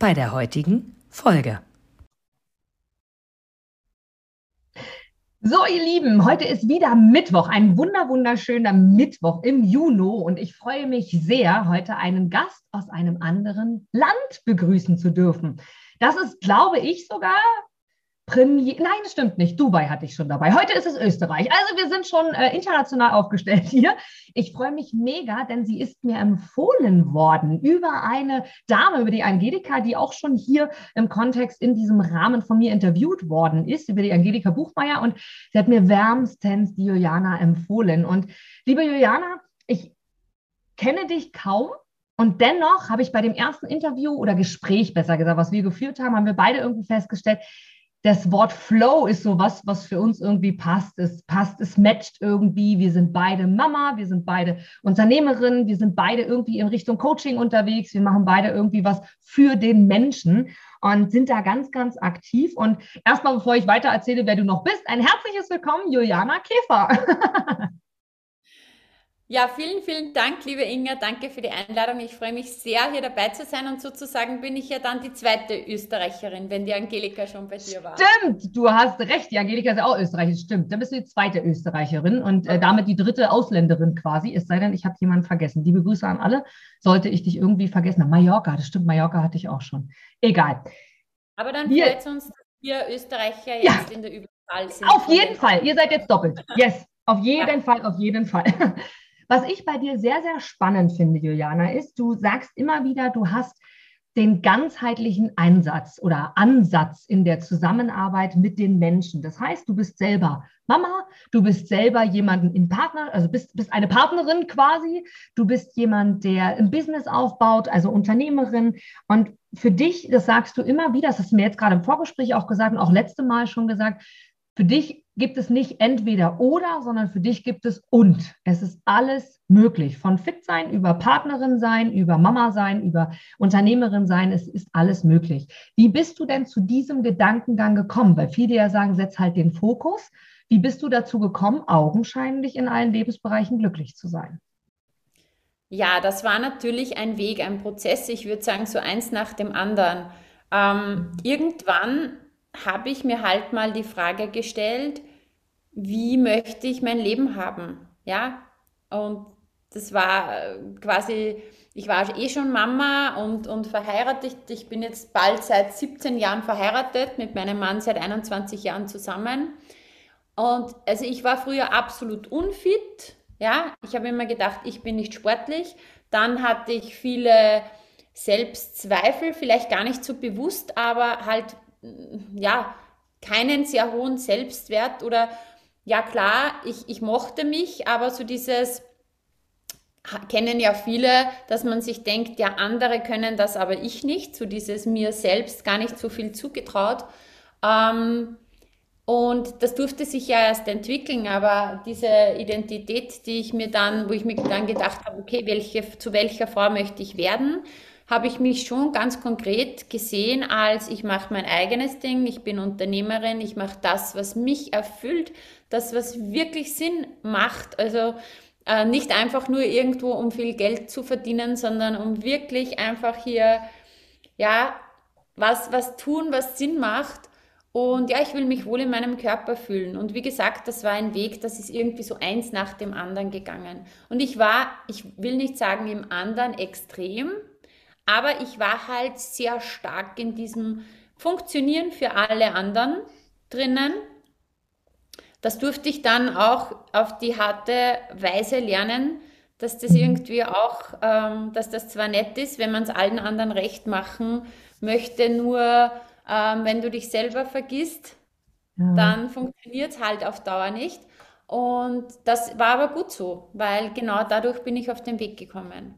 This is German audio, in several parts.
bei der heutigen Folge. So, ihr Lieben, heute ist wieder Mittwoch, ein wunder wunderschöner Mittwoch im Juni und ich freue mich sehr, heute einen Gast aus einem anderen Land begrüßen zu dürfen. Das ist, glaube ich, sogar Premier, nein, das stimmt nicht. Dubai hatte ich schon dabei. Heute ist es Österreich. Also wir sind schon äh, international aufgestellt hier. Ich freue mich mega, denn sie ist mir empfohlen worden über eine Dame, über die Angelika, die auch schon hier im Kontext in diesem Rahmen von mir interviewt worden ist, über die Angelika Buchmeier. Und sie hat mir wärmstens die Juliana empfohlen. Und liebe Juliana, ich kenne dich kaum. Und dennoch habe ich bei dem ersten Interview oder Gespräch, besser gesagt, was wir geführt haben, haben wir beide irgendwie festgestellt, das Wort Flow ist so was, was für uns irgendwie passt. Es passt, es matcht irgendwie. Wir sind beide Mama, wir sind beide Unternehmerinnen, wir sind beide irgendwie in Richtung Coaching unterwegs. Wir machen beide irgendwie was für den Menschen und sind da ganz, ganz aktiv. Und erstmal, bevor ich weiter erzähle, wer du noch bist, ein herzliches Willkommen, Juliana Käfer. Ja, vielen, vielen Dank, liebe Inga. Danke für die Einladung. Ich freue mich sehr, hier dabei zu sein. Und sozusagen bin ich ja dann die zweite Österreicherin, wenn die Angelika schon bei dir war. Stimmt, du hast recht. Die Angelika ist ja auch Österreicherin. Stimmt. Dann bist du die zweite Österreicherin und äh, damit die dritte Ausländerin quasi. Es sei denn, ich habe jemanden vergessen. Liebe Grüße an alle. Sollte ich dich irgendwie vergessen. Na, Mallorca, das stimmt. Mallorca hatte ich auch schon. Egal. Aber dann freut es uns, dass wir Österreicher Ja. jetzt in der Überzahl sind. Auf jeden Fall. Ihr seid jetzt doppelt. Yes. Auf jeden Ja. Fall, auf jeden Fall. Was ich bei dir sehr, sehr spannend finde, Juliana, ist, du sagst immer wieder, du hast den ganzheitlichen Einsatz oder Ansatz in der Zusammenarbeit mit den Menschen. Das heißt, du bist selber Mama, du bist selber jemanden in Partner, also bist, bist eine Partnerin quasi, du bist jemand, der ein Business aufbaut, also Unternehmerin. Und für dich, das sagst du immer wieder, das hast du mir jetzt gerade im Vorgespräch auch gesagt und auch letzte Mal schon gesagt, für dich gibt es nicht entweder oder, sondern für dich gibt es und. Es ist alles möglich. Von fit sein, über Partnerin sein, über Mama sein, über Unternehmerin sein. Es ist alles möglich. Wie bist du denn zu diesem Gedankengang gekommen? Weil viele ja sagen, setz halt den Fokus. Wie bist du dazu gekommen, augenscheinlich in allen Lebensbereichen glücklich zu sein? Ja, das war natürlich ein Weg, ein Prozess. Ich würde sagen, so eins nach dem anderen. Ähm, irgendwann habe ich mir halt mal die Frage gestellt, wie möchte ich mein Leben haben? Ja, und das war äh, quasi, ich war eh schon Mama und, und verheiratet. Ich bin jetzt bald seit 17 Jahren verheiratet, mit meinem Mann seit 21 Jahren zusammen. Und also ich war früher absolut unfit. Ja, ich habe immer gedacht, ich bin nicht sportlich. Dann hatte ich viele Selbstzweifel, vielleicht gar nicht so bewusst, aber halt, ja, keinen sehr hohen Selbstwert oder ja klar, ich, ich mochte mich, aber so dieses kennen ja viele, dass man sich denkt, ja, andere können das, aber ich nicht, so dieses mir selbst gar nicht so viel zugetraut. Ähm, und das durfte sich ja erst entwickeln, aber diese Identität, die ich mir dann, wo ich mir dann gedacht habe, okay, welche, zu welcher Frau möchte ich werden, habe ich mich schon ganz konkret gesehen als ich mache mein eigenes Ding, ich bin Unternehmerin, ich mache das, was mich erfüllt, das, was wirklich Sinn macht. Also äh, nicht einfach nur irgendwo, um viel Geld zu verdienen, sondern um wirklich einfach hier, ja, was, was tun, was Sinn macht. Und ja, ich will mich wohl in meinem Körper fühlen. Und wie gesagt, das war ein Weg, das ist irgendwie so eins nach dem anderen gegangen. Und ich war, ich will nicht sagen im anderen extrem, aber ich war halt sehr stark in diesem Funktionieren für alle anderen drinnen. Das durfte ich dann auch auf die harte Weise lernen, dass das irgendwie auch, ähm, dass das zwar nett ist, wenn man es allen anderen recht machen möchte, nur ähm, wenn du dich selber vergisst, Ja. dann funktioniert es halt auf Dauer nicht. Und das war aber gut so, weil genau dadurch bin ich auf den Weg gekommen.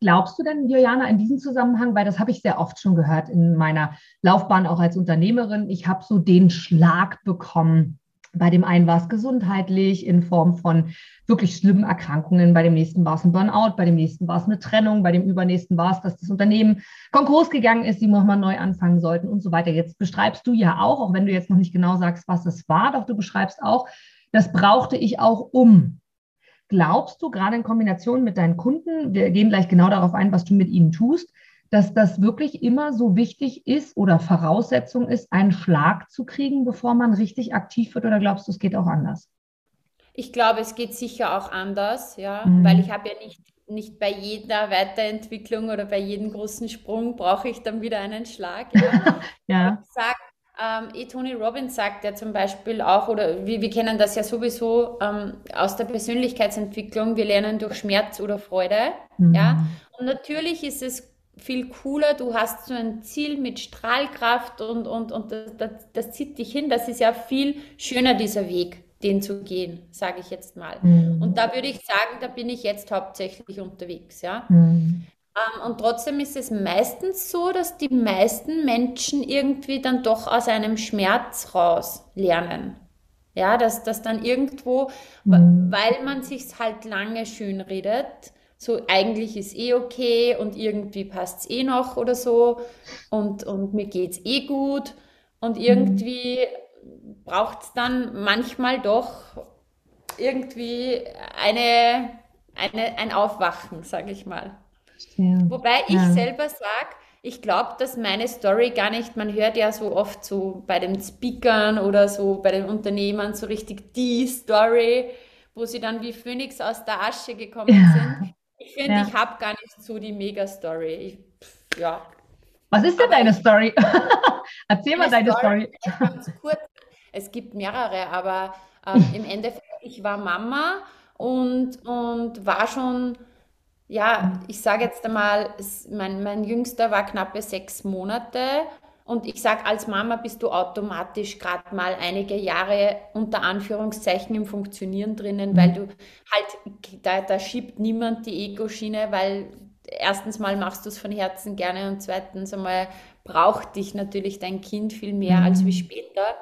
Glaubst du denn, Juliana, in diesem Zusammenhang, weil das habe ich sehr oft schon gehört in meiner Laufbahn auch als Unternehmerin, ich habe so den Schlag bekommen. Bei dem einen war es gesundheitlich in Form von wirklich schlimmen Erkrankungen, bei dem nächsten war es ein Burnout, bei dem nächsten war es eine Trennung, bei dem übernächsten war es, dass das Unternehmen Konkurs gegangen ist, die nochmal neu anfangen sollten und so weiter. Jetzt beschreibst du ja auch, auch wenn du jetzt noch nicht genau sagst, was es war, doch du beschreibst auch, das brauchte ich auch um. Glaubst du, gerade in Kombination mit deinen Kunden, wir gehen gleich genau darauf ein, was du mit ihnen tust, dass das wirklich immer so wichtig ist oder Voraussetzung ist, einen Schlag zu kriegen, bevor man richtig aktiv wird? Oder glaubst du, es geht auch anders? Ich glaube, es geht sicher auch anders, ja, mhm. weil ich habe ja nicht, nicht bei jeder Weiterentwicklung oder bei jedem großen Sprung brauche ich dann wieder einen Schlag. Ja. ja. Sage ähm, eh, Tony Robbins sagt ja zum Beispiel auch, oder wir, wir kennen das ja sowieso ähm, aus der Persönlichkeitsentwicklung, wir lernen durch Schmerz oder Freude. Mhm. Ja? Und natürlich ist es viel cooler, du hast so ein Ziel mit Strahlkraft und, und, und das, das, das zieht dich hin. Das ist ja viel schöner, dieser Weg, den zu gehen, sage ich jetzt mal. Mhm. Und da würde ich sagen, da bin ich jetzt hauptsächlich unterwegs. Ja? Mhm. Ähm, und trotzdem ist es meistens so, dass die meisten Menschen irgendwie dann doch aus einem Schmerz raus lernen. Ja, dass das dann irgendwo, mhm. weil man sich halt lange schön redet, so eigentlich ist eh okay und irgendwie passt es eh noch oder so und, und mir geht es eh gut und mhm. irgendwie mhm. braucht es dann manchmal doch irgendwie eine, eine, ein Aufwachen, sage ich mal. Ja. Wobei ich ja. selber sage, ich glaube, dass meine Story gar nicht, man hört ja so oft so bei den Speakern oder so bei den Unternehmern so richtig die Story, wo sie dann wie Phönix aus der Asche gekommen ja. sind. Ich finde, ja. ich habe gar nicht so die Mega-Story. Ja. Was ist denn aber deine Story? Erzähl mal deine Story. Story. Es gibt mehrere, aber ähm, im Endeffekt, ich war Mama und, und war schon ja, ich sage jetzt einmal, mein, mein Jüngster war knappe sechs Monate und ich sage, als Mama bist du automatisch gerade mal einige Jahre unter Anführungszeichen im Funktionieren drinnen, weil mhm. du halt, da, da schiebt niemand die Ego-Schiene, weil erstens mal machst du es von Herzen gerne und zweitens einmal braucht dich natürlich dein Kind viel mehr mhm. als wie später.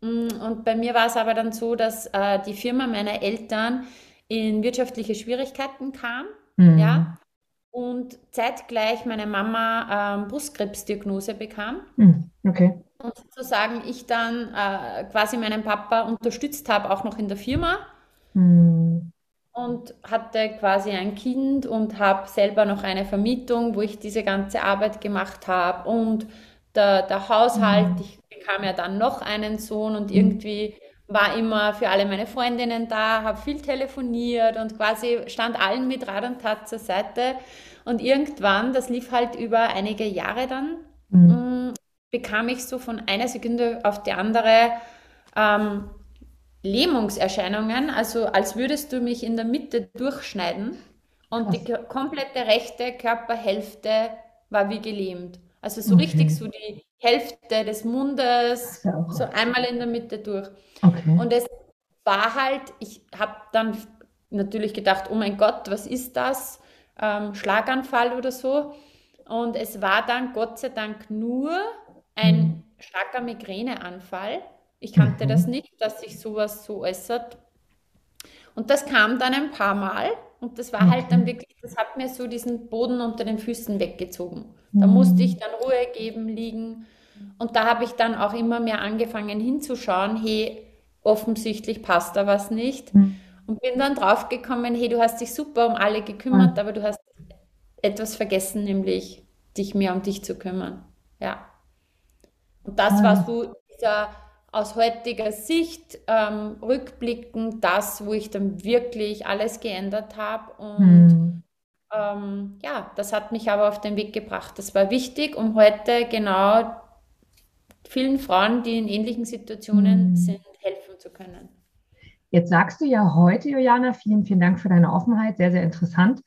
Mm, und bei mir war es aber dann so, dass äh, die Firma meiner Eltern in wirtschaftliche Schwierigkeiten kam Mhm. Ja. Und zeitgleich meine Mama ähm, Brustkrebsdiagnose bekam. Mhm. Okay. Und sozusagen ich dann äh, quasi meinen Papa unterstützt habe, auch noch in der Firma. Mhm. Und hatte quasi ein Kind und habe selber noch eine Vermietung, wo ich diese ganze Arbeit gemacht habe. Und der, der Haushalt, mhm. ich bekam ja dann noch einen Sohn und irgendwie war immer für alle meine Freundinnen da, habe viel telefoniert und quasi stand allen mit Rat und Tat zur Seite. Und irgendwann, das lief halt über einige Jahre dann, mhm. Mm, bekam ich so von einer Sekunde auf die andere ähm, Lähmungserscheinungen, also als würdest du mich in der Mitte durchschneiden und die komplette rechte Körperhälfte war wie gelähmt. Also so okay. richtig so die Hälfte des Mundes, so einmal in der Mitte durch. Okay. Und es war halt, ich habe dann natürlich gedacht, oh mein Gott, was ist das? Ähm, Schlaganfall oder so. Und es war dann Gott sei Dank nur ein mhm. starker Migräneanfall. Ich kannte mhm. das nicht, dass sich sowas so äußert. Und das kam dann ein paar Mal und das war halt dann wirklich, das hat mir so diesen Boden unter den Füßen weggezogen. Da musste ich dann Ruhe geben, liegen. Und da habe ich dann auch immer mehr angefangen hinzuschauen, hey, offensichtlich passt da was nicht. Mhm. Und bin dann draufgekommen, hey, du hast dich super um alle gekümmert, mhm. aber du hast etwas vergessen, nämlich dich mehr um dich zu kümmern. Ja. Und das mhm. war so dieser aus heutiger Sicht ähm, rückblickend das, wo ich dann wirklich alles geändert habe. Und mhm. ähm, ja, das hat mich aber auf den Weg gebracht. Das war wichtig, um heute genau vielen Frauen, die in ähnlichen Situationen mhm. sind, helfen zu können. Jetzt sagst du ja heute, Juliana, vielen, vielen Dank für deine Offenheit, sehr, sehr interessant.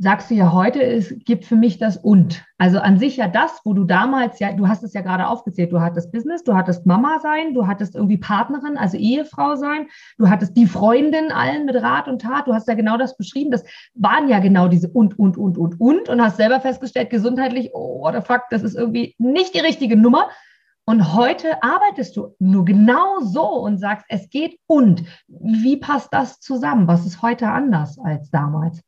Sagst du ja heute, es gibt für mich das und. Also an sich ja das, wo du damals, ja, du hast es ja gerade aufgezählt, du hattest Business, du hattest Mama sein, du hattest irgendwie Partnerin, also Ehefrau sein, du hattest die Freundin allen mit Rat und Tat, du hast ja genau das beschrieben, das waren ja genau diese und, und, und, und, und und hast selber festgestellt, gesundheitlich, oh, what the fuck, das ist irgendwie nicht die richtige Nummer. Und heute arbeitest du nur genau so und sagst, es geht und. Wie passt das zusammen? Was ist heute anders als damals?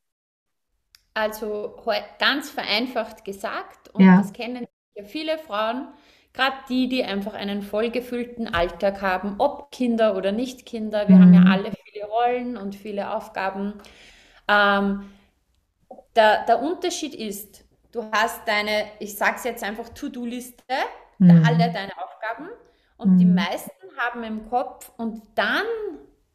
Also ganz vereinfacht gesagt, und ja. das kennen ja viele Frauen, gerade die, die einfach einen vollgefüllten Alltag haben, ob Kinder oder nicht Kinder. Wir mhm. haben ja mhm. alle viele Rollen und viele Aufgaben. Ähm, der, der Unterschied ist, du hast deine, ich sage es jetzt einfach, To-Do-Liste, mhm. alle deine Aufgaben und mhm. die meisten haben im Kopf und dann,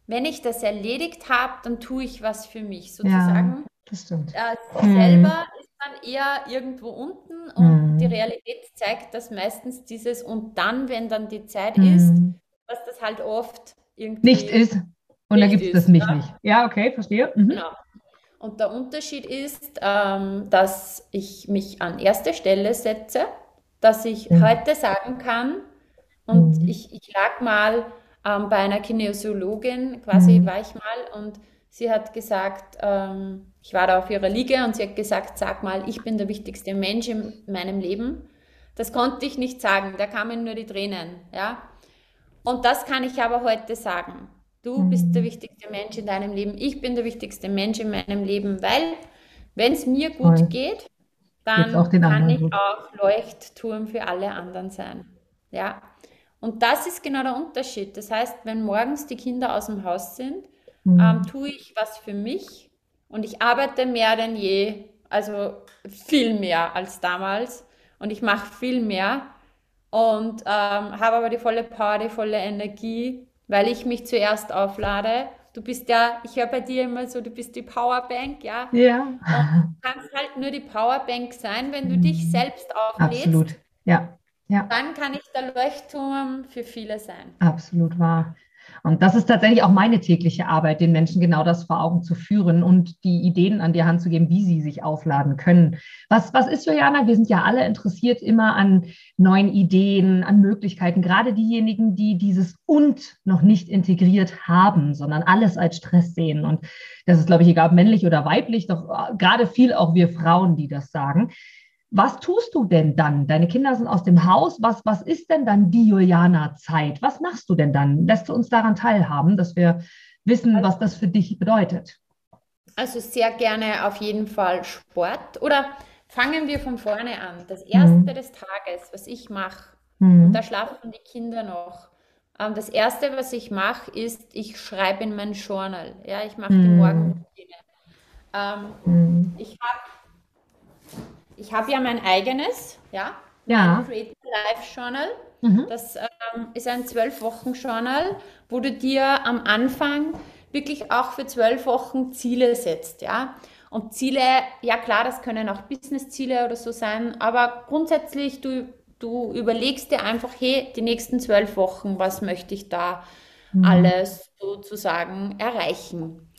wenn ich das erledigt habe, dann tue ich was für mich sozusagen. Ja das stimmt. Äh, selber ist dann eher irgendwo unten und mhm. die Realität zeigt, dass meistens dieses und dann, wenn dann die Zeit mhm. ist, dass das halt oft irgendwie nicht ist. Und da gibt es das nicht, ja? nicht. Ja, okay, verstehe. Mhm. Genau. Und der Unterschied ist, ähm, dass ich mich an erste Stelle setze, dass ich ja. heute sagen kann, und mhm. ich, ich lag mal ähm, bei einer Kinesiologin, quasi mhm. war ich mal, und sie hat gesagt, ähm, ich war da auf ihrer Liege und sie hat gesagt, sag mal, ich bin der wichtigste Mensch in meinem Leben. Das konnte ich nicht sagen, da kamen nur die Tränen, ja. Und das kann ich aber heute sagen. Du bist der wichtigste Mensch in deinem Leben, ich bin der wichtigste Mensch in meinem Leben, weil wenn es mir gut Voll. geht, dann kann ich gut. auch Leuchtturm für alle anderen sein. Ja. Und das ist genau der Unterschied. Das heißt, wenn morgens die Kinder aus dem Haus sind, mhm. ähm, tue ich was für mich und ich arbeite mehr denn je, also viel mehr als damals. Und ich mache viel mehr und ähm, habe aber die volle Power, die volle Energie, weil ich mich zuerst auflade. Du bist ja, ich höre bei dir immer so, du bist die Powerbank, ja? Ja. Und du kannst halt nur die Powerbank sein, wenn du dich selbst auflädst. Absolut, ja. ja. Dann kann ich der Leuchtturm für viele sein. Absolut wahr. Und das ist tatsächlich auch meine tägliche Arbeit, den Menschen genau das vor Augen zu führen und die Ideen an die Hand zu geben, wie sie sich aufladen können. Was, was ist, Juliana? Wir sind ja alle interessiert immer an neuen Ideen, an Möglichkeiten, gerade diejenigen, die dieses und noch nicht integriert haben, sondern alles als Stress sehen. Und das ist, glaube ich, egal ob männlich oder weiblich, doch äh, gerade viel auch wir Frauen, die das sagen. Was tust du denn dann? Deine Kinder sind aus dem Haus. Was, was ist denn dann die Juliana-Zeit? Was machst du denn dann? Lässt du uns daran teilhaben, dass wir wissen, was das für dich bedeutet? Also sehr gerne auf jeden Fall Sport. Oder fangen wir von vorne an. Das erste mhm. des Tages, was ich mache, mhm. da schlafen die Kinder noch. Ähm, das erste, was ich mache, ist, ich schreibe in mein Journal. Ja, ich mache mhm. die Morgenroutine. Ähm, mhm. ich habe ich habe ja mein eigenes, ja, ja. Creative Life Journal. Mhm. Das ähm, ist ein zwölf Wochen Journal, wo du dir am Anfang wirklich auch für zwölf Wochen Ziele setzt, ja. Und Ziele, ja klar, das können auch Business-Ziele oder so sein, aber grundsätzlich, du, du überlegst dir einfach, hey, die nächsten zwölf Wochen, was möchte ich da mhm. alles sozusagen erreichen?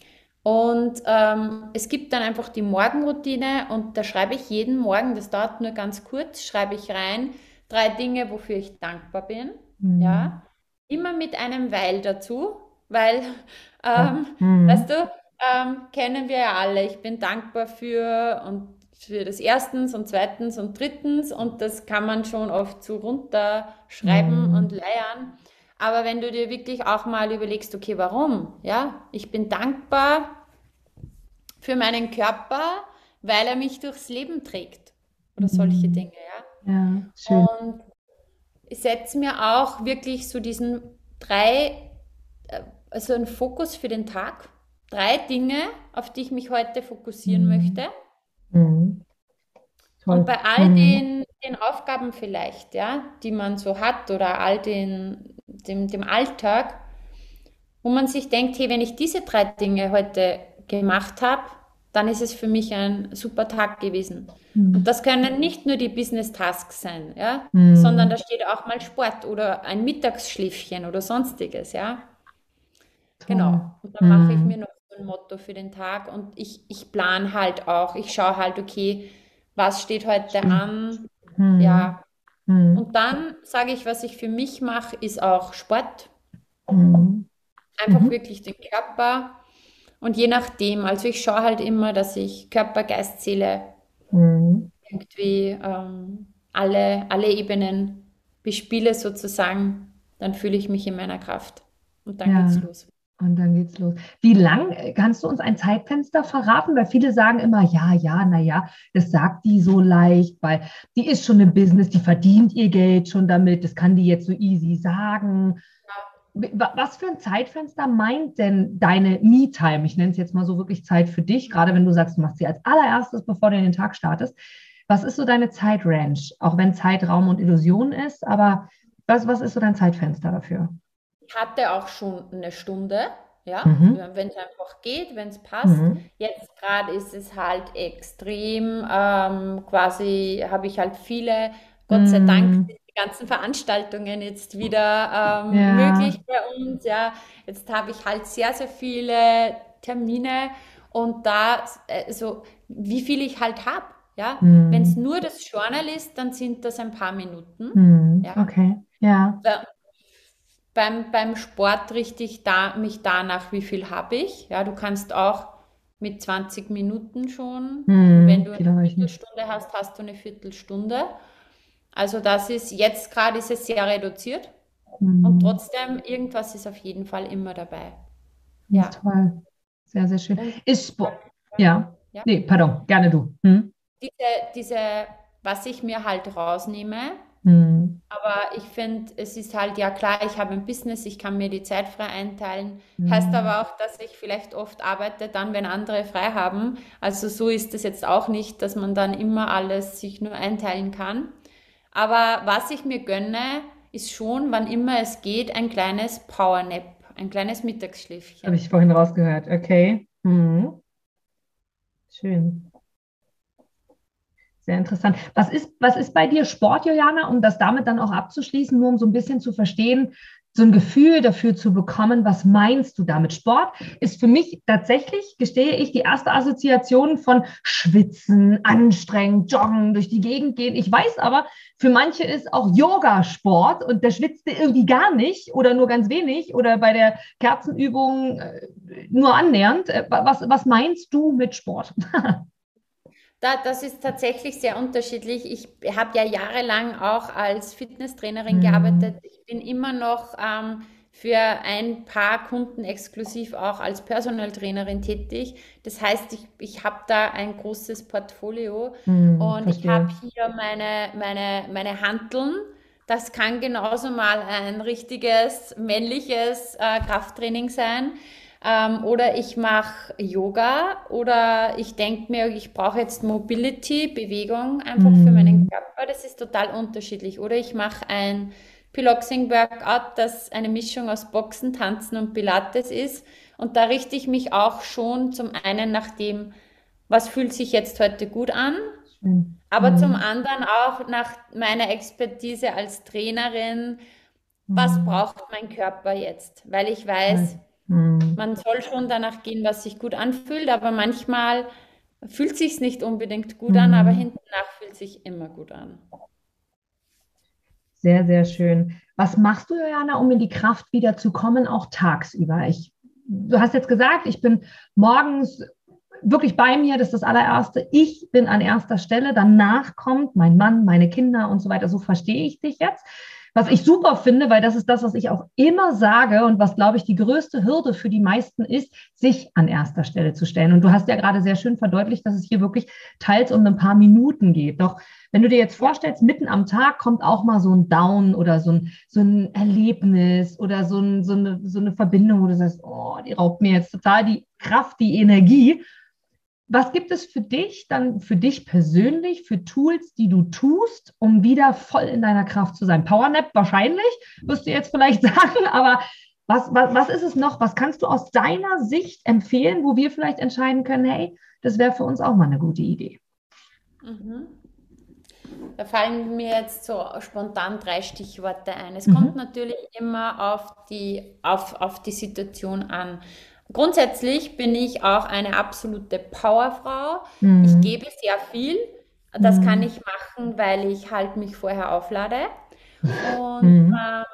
Und ähm, es gibt dann einfach die Morgenroutine und da schreibe ich jeden Morgen, das dauert nur ganz kurz, schreibe ich rein, drei Dinge, wofür ich dankbar bin. Mhm. Ja, immer mit einem Weil dazu, weil, ähm, mhm. weißt du, ähm, kennen wir ja alle, ich bin dankbar für und für das erstens und zweitens und drittens und das kann man schon oft so runterschreiben mhm. und leiern. Aber wenn du dir wirklich auch mal überlegst, okay, warum? Ja, ich bin dankbar für meinen Körper, weil er mich durchs Leben trägt. Oder solche mhm. Dinge, ja. Ja, schön. Und ich setze mir auch wirklich so diesen drei, äh, also einen Fokus für den Tag. Drei Dinge, auf die ich mich heute fokussieren mhm. möchte. Mhm. Und bei all mhm. den, den Aufgaben vielleicht, ja, die man so hat oder all den, dem, dem Alltag, wo man sich denkt, hey, wenn ich diese drei Dinge heute gemacht habe, dann ist es für mich ein super Tag gewesen. Mhm. Und das können nicht nur die Business Tasks sein, ja, mhm. sondern da steht auch mal Sport oder ein Mittagsschläfchen oder sonstiges, ja. Genau. Und dann mache ich mhm. mir noch so ein Motto für den Tag und ich, ich plane halt auch. Ich schaue halt, okay, was steht heute an? Mhm. Ja. Mhm. Und dann sage ich, was ich für mich mache, ist auch Sport. Mhm. Einfach mhm. wirklich den Körper. Und je nachdem, also ich schaue halt immer, dass ich Körper, Geist, Seele mhm. irgendwie ähm, alle, alle Ebenen bespiele sozusagen, dann fühle ich mich in meiner Kraft. Und dann ja. geht's los. Und dann geht's los. Wie lang kannst du uns ein Zeitfenster verraten? Weil viele sagen immer, ja, ja, na ja, das sagt die so leicht, weil die ist schon im Business, die verdient ihr Geld schon damit, das kann die jetzt so easy sagen. Was für ein Zeitfenster meint denn deine Me-Time? Ich nenne es jetzt mal so wirklich Zeit für dich, gerade wenn du sagst, du machst sie als allererstes, bevor du in den Tag startest. Was ist so deine Zeitrange? Auch wenn Zeitraum und Illusion ist, aber was, was ist so dein Zeitfenster dafür? Ich hatte auch schon eine Stunde, ja, mhm. wenn es einfach geht, wenn es passt. Mhm. Jetzt gerade ist es halt extrem, ähm, quasi habe ich halt viele, Gott mhm. sei Dank, ganzen Veranstaltungen jetzt wieder ähm, ja. möglich bei uns. Ja, jetzt habe ich halt sehr, sehr viele Termine und da, also wie viel ich halt habe. Ja, mhm. wenn es nur das Journal ist, dann sind das ein paar Minuten. Mhm. Ja. Okay, ja. Beim, beim Sport richte ich da, mich danach, wie viel habe ich. Ja, du kannst auch mit 20 Minuten schon, mhm, wenn du eine Viertelstunde hast, hast du eine Viertelstunde. Also das ist, jetzt gerade ist es sehr reduziert mhm. und trotzdem, irgendwas ist auf jeden Fall immer dabei. Ja. Toll. Sehr, sehr schön. Ist Sport. Ja. ja. Nee, pardon, gerne du. Hm? Diese, diese, was ich mir halt rausnehme, Mhm. Aber ich finde, es ist halt, ja klar, ich habe ein Business, ich kann mir die Zeit frei einteilen. Mhm. Heißt aber auch, dass ich vielleicht oft arbeite dann, wenn andere frei haben. Also so ist es jetzt auch nicht, dass man dann immer alles sich nur einteilen kann. Aber was ich mir gönne, ist schon, wann immer es geht, ein kleines Powernap, ein kleines Mittagsschläfchen. Habe ich vorhin rausgehört, okay. Mhm. Schön. Sehr interessant. Was ist, was ist bei dir Sport, Juliana, um das damit dann auch abzuschließen, nur um so ein bisschen zu verstehen, so ein Gefühl dafür zu bekommen, was meinst du damit? Sport ist für mich tatsächlich, gestehe ich, die erste Assoziation von Schwitzen, anstrengend, joggen, durch die Gegend gehen. Ich weiß aber, für manche ist auch Yoga Sport und der schwitzt irgendwie gar nicht oder nur ganz wenig oder bei der Kerzenübung äh, nur annähernd. Äh, was, was meinst du mit Sport? Da, das ist tatsächlich sehr unterschiedlich. Ich habe ja jahrelang auch als Fitnesstrainerin mhm. gearbeitet. Ich bin immer noch ähm, für ein paar Kunden exklusiv auch als Personal Trainerin tätig. Das heißt, ich, ich habe da ein großes Portfolio mhm, und verstehe. ich habe hier meine, meine, meine Hanteln. Das kann genauso mal ein richtiges männliches äh, Krafttraining sein. Ähm, oder ich mache Yoga oder ich denke mir, ich brauche jetzt Mobility, Bewegung einfach mhm. für meinen Körper. Das ist total unterschiedlich. Oder ich mache ein Piloxing Workout, das eine Mischung aus Boxen, Tanzen und Pilates ist. Und da richte ich mich auch schon zum einen nach dem, was fühlt sich jetzt heute gut an, mhm. aber zum anderen auch nach meiner Expertise als Trainerin, was mhm. braucht mein Körper jetzt? Weil ich weiß, Mhm. Man soll schon danach gehen, was sich gut anfühlt, aber manchmal fühlt sich nicht unbedingt gut mhm. an, aber hinten nach fühlt sich immer gut an. Sehr, sehr schön. Was machst du, Joanna, um in die Kraft wieder zu kommen, auch tagsüber? Ich, du hast jetzt gesagt, ich bin morgens wirklich bei mir, das ist das allererste. Ich bin an erster Stelle, danach kommt mein Mann, meine Kinder und so weiter. So verstehe ich dich jetzt. Was ich super finde, weil das ist das, was ich auch immer sage und was, glaube ich, die größte Hürde für die meisten ist, sich an erster Stelle zu stellen. Und du hast ja gerade sehr schön verdeutlicht, dass es hier wirklich teils um ein paar Minuten geht. Doch wenn du dir jetzt vorstellst, mitten am Tag kommt auch mal so ein Down oder so ein, so ein Erlebnis oder so, ein, so, eine, so eine Verbindung, wo du sagst, oh, die raubt mir jetzt total die Kraft, die Energie. Was gibt es für dich dann, für dich persönlich, für Tools, die du tust, um wieder voll in deiner Kraft zu sein? Powernap wahrscheinlich, wirst du jetzt vielleicht sagen, aber was, was, was ist es noch? Was kannst du aus deiner Sicht empfehlen, wo wir vielleicht entscheiden können, hey, das wäre für uns auch mal eine gute Idee? Mhm. Da fallen mir jetzt so spontan drei Stichworte ein. Es mhm. kommt natürlich immer auf die, auf, auf die Situation an. Grundsätzlich bin ich auch eine absolute Powerfrau. Mhm. Ich gebe sehr viel. Das mhm. kann ich machen, weil ich halt mich vorher auflade. Und mhm. ähm,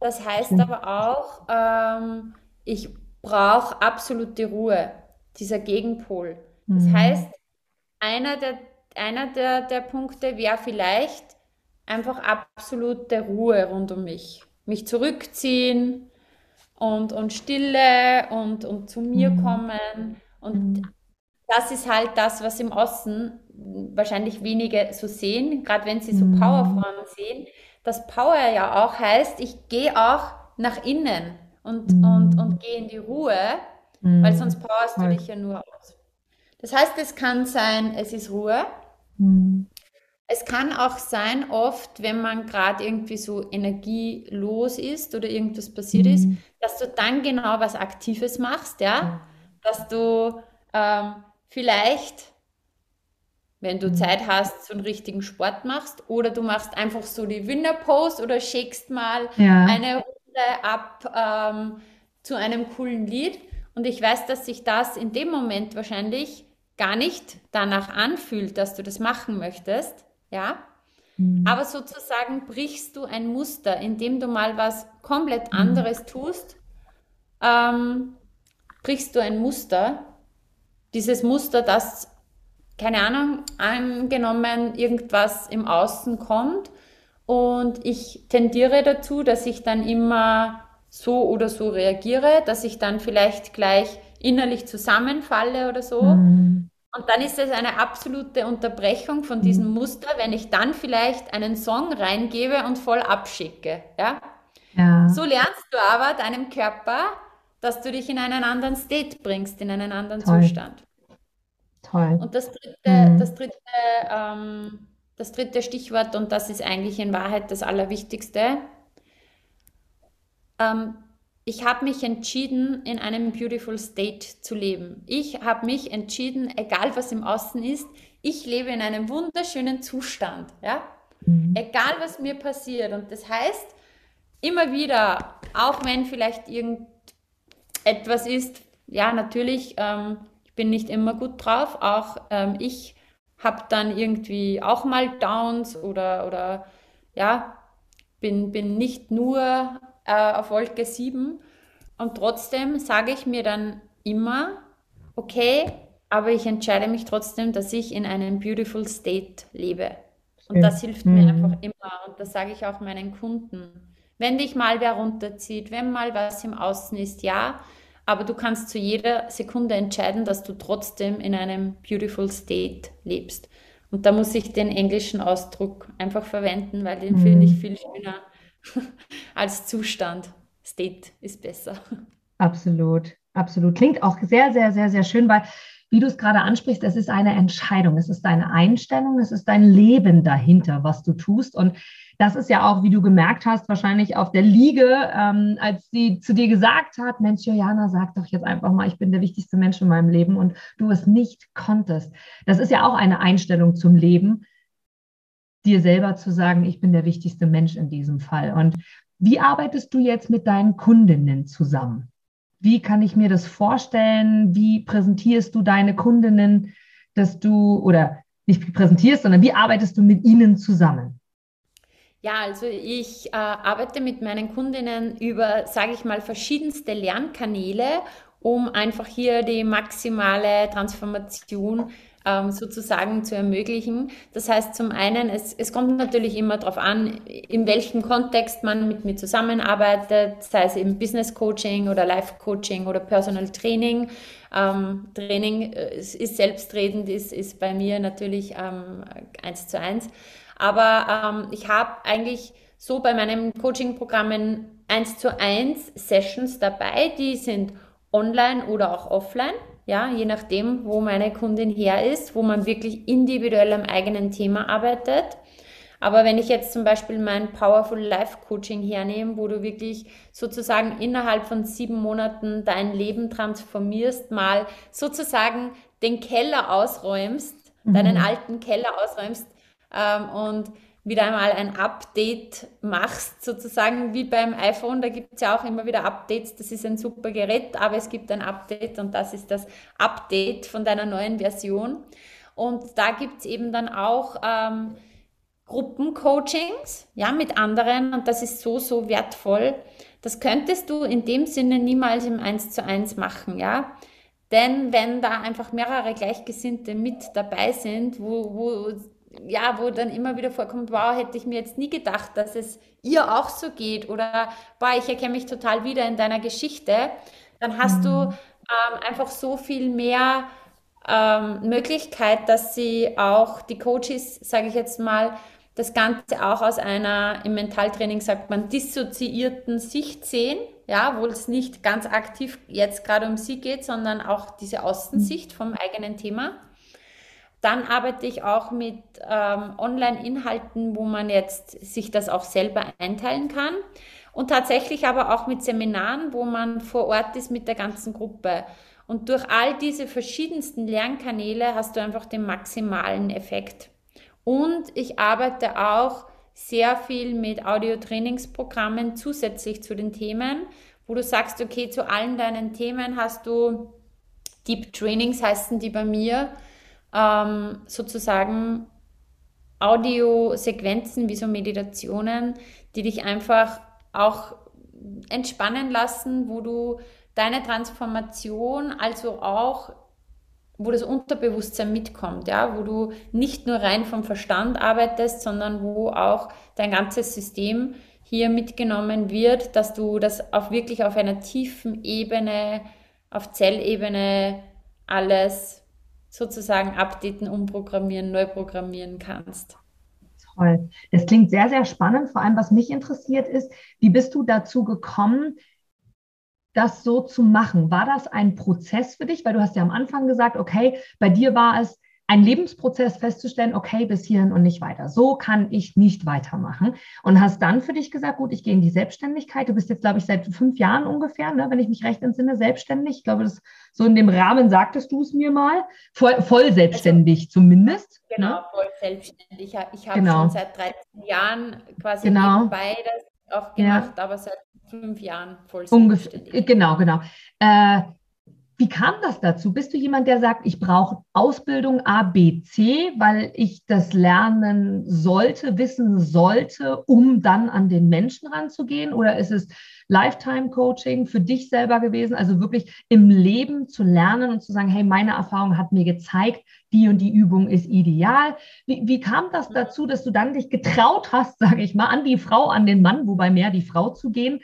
das heißt aber auch, ähm, ich brauche absolute Ruhe, dieser Gegenpol. Das mhm. heißt, einer der, einer der, der Punkte wäre vielleicht einfach absolute Ruhe rund um mich. Mich zurückziehen und, und Stille und, und zu mir mhm. kommen. Und mhm. das ist halt das, was im Außen wahrscheinlich wenige so sehen, gerade wenn sie so mhm. Powerfrauen sehen, dass Power ja auch heißt, ich gehe auch nach innen und, mhm. und, und gehe in die Ruhe, mhm. weil sonst powerst du dich ja nur aus. Das heißt, es kann sein, es ist Ruhe. Mhm. Es kann auch sein, oft, wenn man gerade irgendwie so energielos ist oder irgendwas passiert ist, mhm. dass du dann genau was Aktives machst, ja, dass du ähm, vielleicht wenn du mhm. Zeit hast, so einen richtigen Sport machst oder du machst einfach so die Winner Pose oder schickst mal ja. eine Runde ab ähm, zu einem coolen Lied. Und ich weiß, dass sich das in dem Moment wahrscheinlich gar nicht danach anfühlt, dass du das machen möchtest, ja. Mhm. Aber sozusagen brichst du ein Muster, indem du mal was komplett mhm. anderes tust, ähm, brichst du ein Muster. Dieses Muster, das keine Ahnung, angenommen, irgendwas im Außen kommt und ich tendiere dazu, dass ich dann immer so oder so reagiere, dass ich dann vielleicht gleich innerlich zusammenfalle oder so. Mhm. Und dann ist es eine absolute Unterbrechung von diesem mhm. Muster, wenn ich dann vielleicht einen Song reingebe und voll abschicke. Ja? ja? So lernst du aber deinem Körper, dass du dich in einen anderen State bringst, in einen anderen Toll. Zustand. Toll. Und das dritte, mhm. das, dritte, ähm, das dritte Stichwort, und das ist eigentlich in Wahrheit das Allerwichtigste, ähm, ich habe mich entschieden, in einem Beautiful State zu leben. Ich habe mich entschieden, egal was im Außen ist, ich lebe in einem wunderschönen Zustand. Ja? Mhm. Egal was mir passiert. Und das heißt, immer wieder, auch wenn vielleicht irgendetwas ist, ja, natürlich ähm, bin nicht immer gut drauf. Auch ähm, ich habe dann irgendwie auch mal Downs oder, oder ja, bin, bin nicht nur äh, auf Wolke 7. Und trotzdem sage ich mir dann immer, okay, aber ich entscheide mich trotzdem, dass ich in einem beautiful state lebe. Und das hilft mhm. mir einfach immer. Und das sage ich auch meinen Kunden. Wenn dich mal wer runterzieht, wenn mal was im Außen ist, ja, aber du kannst zu jeder Sekunde entscheiden, dass du trotzdem in einem beautiful state lebst. Und da muss ich den englischen Ausdruck einfach verwenden, weil den mhm. finde ich viel schöner als Zustand. State ist besser. Absolut, absolut. Klingt auch sehr, sehr, sehr, sehr schön, weil wie du es gerade ansprichst, es ist eine Entscheidung, es ist deine Einstellung, es ist dein Leben dahinter, was du tust. Und das ist ja auch, wie du gemerkt hast, wahrscheinlich auf der Liege, ähm, als sie zu dir gesagt hat, Mensch, Johanna, sag doch jetzt einfach mal, ich bin der wichtigste Mensch in meinem Leben und du es nicht konntest. Das ist ja auch eine Einstellung zum Leben, dir selber zu sagen, ich bin der wichtigste Mensch in diesem Fall. Und wie arbeitest du jetzt mit deinen Kundinnen zusammen? Wie kann ich mir das vorstellen? Wie präsentierst du deine Kundinnen, dass du oder nicht präsentierst, sondern wie arbeitest du mit ihnen zusammen? Ja, also ich äh, arbeite mit meinen Kundinnen über, sage ich mal, verschiedenste Lernkanäle, um einfach hier die maximale Transformation ähm, sozusagen zu ermöglichen. Das heißt, zum einen, es, es kommt natürlich immer darauf an, in welchem Kontext man mit mir zusammenarbeitet, sei es eben Business Coaching oder Life Coaching oder Personal Training. Ähm, Training äh, ist, ist selbstredend, ist, ist bei mir natürlich ähm, eins zu eins. Aber ähm, ich habe eigentlich so bei meinen Coaching-Programmen eins zu eins Sessions dabei, die sind online oder auch offline ja, je nachdem, wo meine Kundin her ist, wo man wirklich individuell am eigenen Thema arbeitet. Aber wenn ich jetzt zum Beispiel mein Powerful Life Coaching hernehme, wo du wirklich sozusagen innerhalb von sieben Monaten dein Leben transformierst, mal sozusagen den Keller ausräumst, mhm. deinen alten Keller ausräumst ähm, und wieder einmal ein Update machst, sozusagen wie beim iPhone. Da gibt es ja auch immer wieder Updates. Das ist ein super Gerät, aber es gibt ein Update und das ist das Update von deiner neuen Version. Und da gibt es eben dann auch ähm, Gruppencoachings ja, mit anderen und das ist so, so wertvoll. Das könntest du in dem Sinne niemals im 1 zu 1 machen, ja. Denn wenn da einfach mehrere Gleichgesinnte mit dabei sind, wo, wo ja, wo dann immer wieder vorkommt, wow, hätte ich mir jetzt nie gedacht, dass es ihr auch so geht oder boah, ich erkenne mich total wieder in deiner Geschichte, dann hast mhm. du ähm, einfach so viel mehr ähm, Möglichkeit, dass sie auch die Coaches, sage ich jetzt mal, das Ganze auch aus einer, im Mentaltraining sagt man, dissoziierten Sicht sehen, ja, wo es nicht ganz aktiv jetzt gerade um sie geht, sondern auch diese Außensicht mhm. vom eigenen Thema. Dann arbeite ich auch mit ähm, Online-Inhalten, wo man jetzt sich das auch selber einteilen kann. Und tatsächlich aber auch mit Seminaren, wo man vor Ort ist mit der ganzen Gruppe. Und durch all diese verschiedensten Lernkanäle hast du einfach den maximalen Effekt. Und ich arbeite auch sehr viel mit Audio-Trainingsprogrammen zusätzlich zu den Themen, wo du sagst, okay, zu allen deinen Themen hast du Deep Trainings heißen die bei mir ähm, sozusagen Audiosequenzen wie so Meditationen, die dich einfach auch entspannen lassen, wo du deine Transformation, also auch, wo das Unterbewusstsein mitkommt, ja, wo du nicht nur rein vom Verstand arbeitest, sondern wo auch dein ganzes System hier mitgenommen wird, dass du das auf wirklich auf einer tiefen Ebene, auf Zellebene alles sozusagen updaten, umprogrammieren, neu programmieren kannst. Toll. Das klingt sehr, sehr spannend. Vor allem, was mich interessiert ist, wie bist du dazu gekommen, das so zu machen? War das ein Prozess für dich? Weil du hast ja am Anfang gesagt, okay, bei dir war es ein Lebensprozess festzustellen, okay, bis hierhin und nicht weiter. So kann ich nicht weitermachen. Und hast dann für dich gesagt, gut, ich gehe in die Selbstständigkeit. Du bist jetzt, glaube ich, seit fünf Jahren ungefähr, ne, wenn ich mich recht entsinne, selbstständig. Ich glaube, das so in dem Rahmen sagtest du es mir mal. Voll, voll selbstständig also, zumindest. Genau, ne? voll selbstständig. Ich habe genau. schon seit 13 Jahren quasi genau. beides auch gemacht, ja. aber seit fünf Jahren voll selbstständig. Ungef genau, genau. Äh, wie kam das dazu? Bist du jemand, der sagt, ich brauche Ausbildung A, B, C, weil ich das lernen sollte, wissen sollte, um dann an den Menschen ranzugehen? Oder ist es Lifetime-Coaching für dich selber gewesen? Also wirklich im Leben zu lernen und zu sagen, hey, meine Erfahrung hat mir gezeigt, die und die Übung ist ideal. Wie, wie kam das dazu, dass du dann dich getraut hast, sage ich mal, an die Frau, an den Mann, wobei mehr die Frau zu gehen?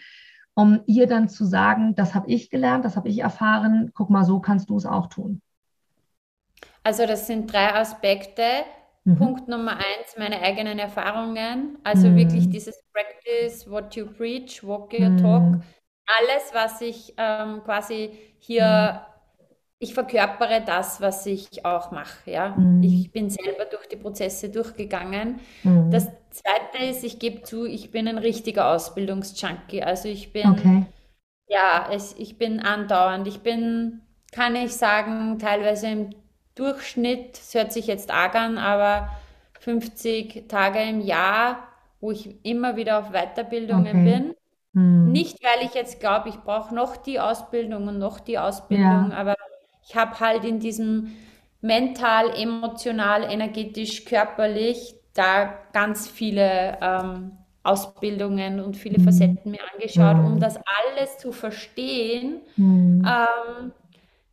Um ihr dann zu sagen, das habe ich gelernt, das habe ich erfahren, guck mal, so kannst du es auch tun? Also das sind drei Aspekte. Mhm. Punkt Nummer eins, meine eigenen Erfahrungen. Also mhm. wirklich dieses Practice, what you preach, walk your mhm. talk. Alles, was ich ähm, quasi hier mhm ich verkörpere das, was ich auch mache. Ja? Mhm. Ich bin selber durch die Prozesse durchgegangen. Mhm. Das Zweite ist, ich gebe zu, ich bin ein richtiger Ausbildungsjunkie. Also ich bin, okay. ja, es, ich bin andauernd. Ich bin, kann ich sagen, teilweise im Durchschnitt, es hört sich jetzt arg an, aber 50 Tage im Jahr, wo ich immer wieder auf Weiterbildungen okay. bin. Mhm. Nicht, weil ich jetzt glaube, ich brauche noch die Ausbildung und noch die Ausbildung, ja. aber ich habe halt in diesem mental, emotional, energetisch, körperlich da ganz viele ähm, Ausbildungen und viele mhm. Facetten mir angeschaut, um mhm. das alles zu verstehen, mhm. ähm,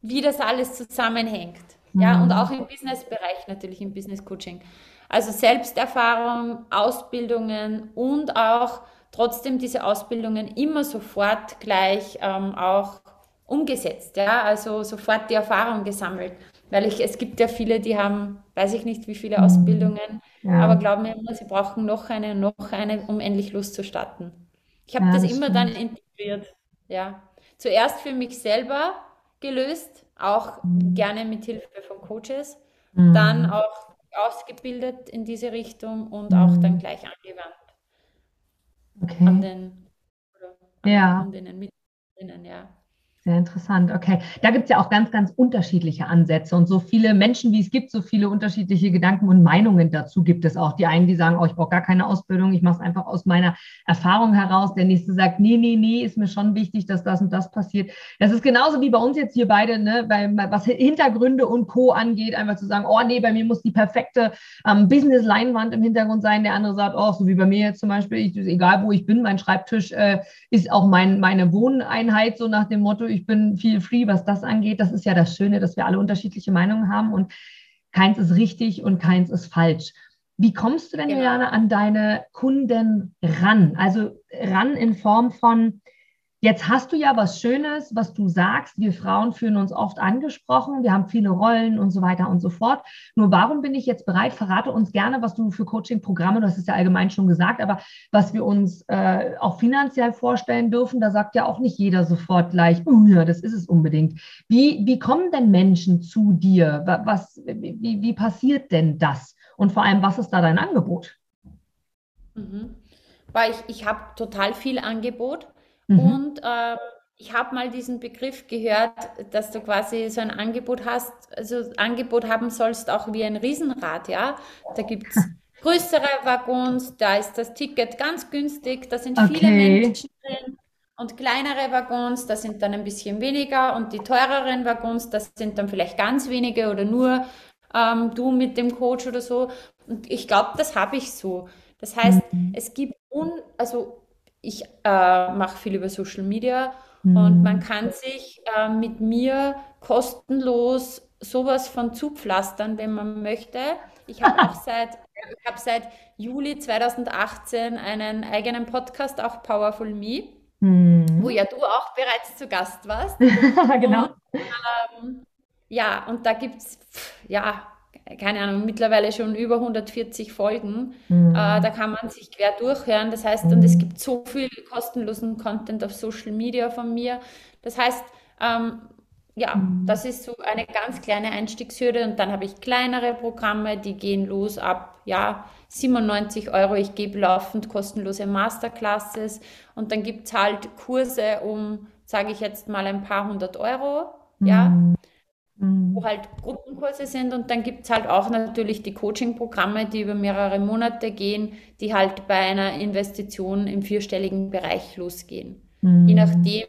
wie das alles zusammenhängt. Ja, und auch im Businessbereich natürlich, im Business Coaching. Also Selbsterfahrung, Ausbildungen und auch trotzdem diese Ausbildungen immer sofort gleich ähm, auch umgesetzt, ja, also sofort die Erfahrung gesammelt. Weil ich, es gibt ja viele, die haben, weiß ich nicht, wie viele mhm. Ausbildungen, ja. aber glauben mir immer, sie brauchen noch eine, noch eine, um endlich loszustarten. Ich habe ja, das, das, immer dann integriert, ja. Zuerst für mich selber gelöst, auch mhm. gerne mit Hilfe von Coaches, mhm. dann auch ausgebildet in diese Richtung und mhm. auch dann gleich angewandt. Okay. An den, an, ja. an den Mitgliedern, ja. Sehr interessant, okay. Da gibt es ja auch ganz, ganz unterschiedliche Ansätze und so viele Menschen, wie es gibt, so viele unterschiedliche Gedanken und Meinungen dazu gibt es auch. Die einen, die sagen, oh, ich brauche gar keine Ausbildung, ich mache es einfach aus meiner Erfahrung heraus. Der nächste sagt, nee, nee, nee, ist mir schon wichtig, dass das und das passiert. Das ist genauso wie bei uns jetzt hier beide, ne, bei, was Hintergründe und Co. angeht, einfach zu sagen, oh nee, bei mir muss die perfekte ähm, Business-Leinwand im Hintergrund sein. Der andere sagt, oh, so wie bei mir jetzt zum Beispiel, ich, egal wo ich bin, mein Schreibtisch äh, ist auch mein, meine Wohneinheit, so nach dem Motto, ich bin viel free, was das angeht. Das ist ja das Schöne, dass wir alle unterschiedliche Meinungen haben und keins ist richtig und keins ist falsch. Wie kommst du denn, genau. Juliane, an deine Kunden ran? Also ran in Form von, Jetzt hast du ja was Schönes, was du sagst. Wir Frauen fühlen uns oft angesprochen. Wir haben viele Rollen und so weiter und so fort. Nur warum bin ich jetzt bereit? Verrate uns gerne, was du für Coaching-Programme, du hast es ja allgemein schon gesagt, aber was wir uns äh, auch finanziell vorstellen dürfen, da sagt ja auch nicht jeder sofort gleich, oh ja, das ist es unbedingt. Wie, wie kommen denn Menschen zu dir? Was, wie, wie passiert denn das? Und vor allem, was ist da dein Angebot? Mhm. Weil ich, ich habe total viel Angebot. Mhm. Und äh, ich habe mal diesen Begriff gehört, dass du quasi so ein Angebot hast, also Angebot haben sollst auch wie ein Riesenrad, ja. Da gibt es größere Waggons, da ist das Ticket ganz günstig, da sind okay. viele Menschen drin. Und kleinere Waggons, da sind dann ein bisschen weniger. Und die teureren Waggons, das sind dann vielleicht ganz wenige oder nur ähm, du mit dem Coach oder so. Und ich glaube, das habe ich so. Das heißt, mhm. es gibt un, also ich äh, mache viel über Social Media mhm. und man kann sich äh, mit mir kostenlos sowas von zupflastern, wenn man möchte. Ich habe auch seit, ich habe seit Juli 2018 einen eigenen Podcast, auch Powerful Me, mhm. wo ja du auch bereits zu Gast warst. genau. Und, ähm, ja, und da gibt es, ja, keine Ahnung, mittlerweile schon über 140 Folgen. Mhm. Äh, da kann man sich quer durchhören. Das heißt, mhm. und es gibt so viel kostenlosen Content auf Social Media von mir. Das heißt, ähm, ja, mhm. das ist so eine ganz kleine Einstiegshürde und dann habe ich kleinere Programme, die gehen los ab, ja, 97 Euro. Ich gebe laufend kostenlose Masterclasses und dann gibt es halt Kurse um, sage ich jetzt mal, ein paar hundert Euro. Ja, mhm wo mhm. halt Gruppenkurse sind und dann gibt es halt auch natürlich die Coaching-Programme, die über mehrere Monate gehen, die halt bei einer Investition im vierstelligen Bereich losgehen. Mhm. Je nachdem,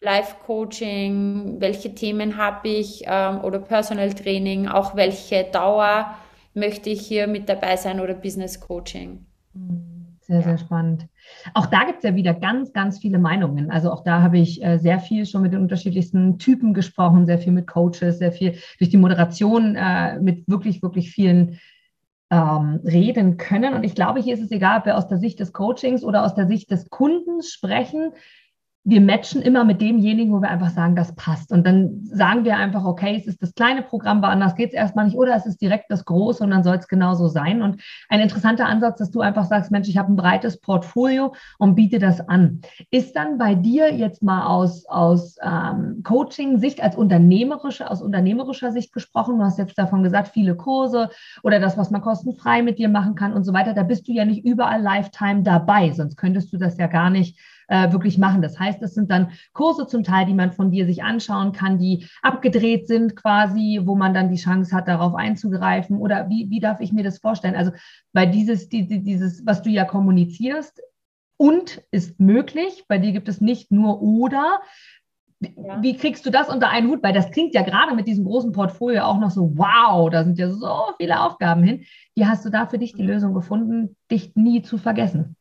Live-Coaching, welche Themen habe ich ähm, oder Personal Training, auch welche Dauer möchte ich hier mit dabei sein oder Business Coaching. Mhm. Sehr, ja. sehr spannend. Auch da gibt es ja wieder ganz, ganz viele Meinungen. Also auch da habe ich äh, sehr viel schon mit den unterschiedlichsten Typen gesprochen, sehr viel mit Coaches, sehr viel durch die Moderation äh, mit wirklich, wirklich vielen ähm, reden können. Und ich glaube, hier ist es egal, ob wir aus der Sicht des Coachings oder aus der Sicht des Kundens sprechen wir matchen immer mit demjenigen, wo wir einfach sagen, das passt. Und dann sagen wir einfach, okay, es ist das kleine Programm, woanders geht es erstmal nicht, oder es ist direkt das große und dann soll es genauso sein. Und ein interessanter Ansatz, dass du einfach sagst, Mensch, ich habe ein breites Portfolio und biete das an. Ist dann bei dir jetzt mal aus, aus ähm, Coaching-Sicht, als unternehmerische, aus unternehmerischer Sicht gesprochen, du hast jetzt davon gesagt, viele Kurse oder das, was man kostenfrei mit dir machen kann und so weiter, da bist du ja nicht überall Lifetime dabei, sonst könntest du das ja gar nicht äh, wirklich machen. Das heißt, es sind dann Kurse zum Teil, die man von dir sich anschauen kann, die abgedreht sind quasi, wo man dann die Chance hat, darauf einzugreifen. Oder wie, wie darf ich mir das vorstellen? Also, weil dieses, die, dieses, was du ja kommunizierst, und ist möglich. Bei dir gibt es nicht nur oder. Ja. Wie kriegst du das unter einen Hut? Weil das klingt ja gerade mit diesem großen Portfolio auch noch so, wow, da sind ja so viele Aufgaben hin. Wie hast du da für dich die mhm. Lösung gefunden, dich nie zu vergessen?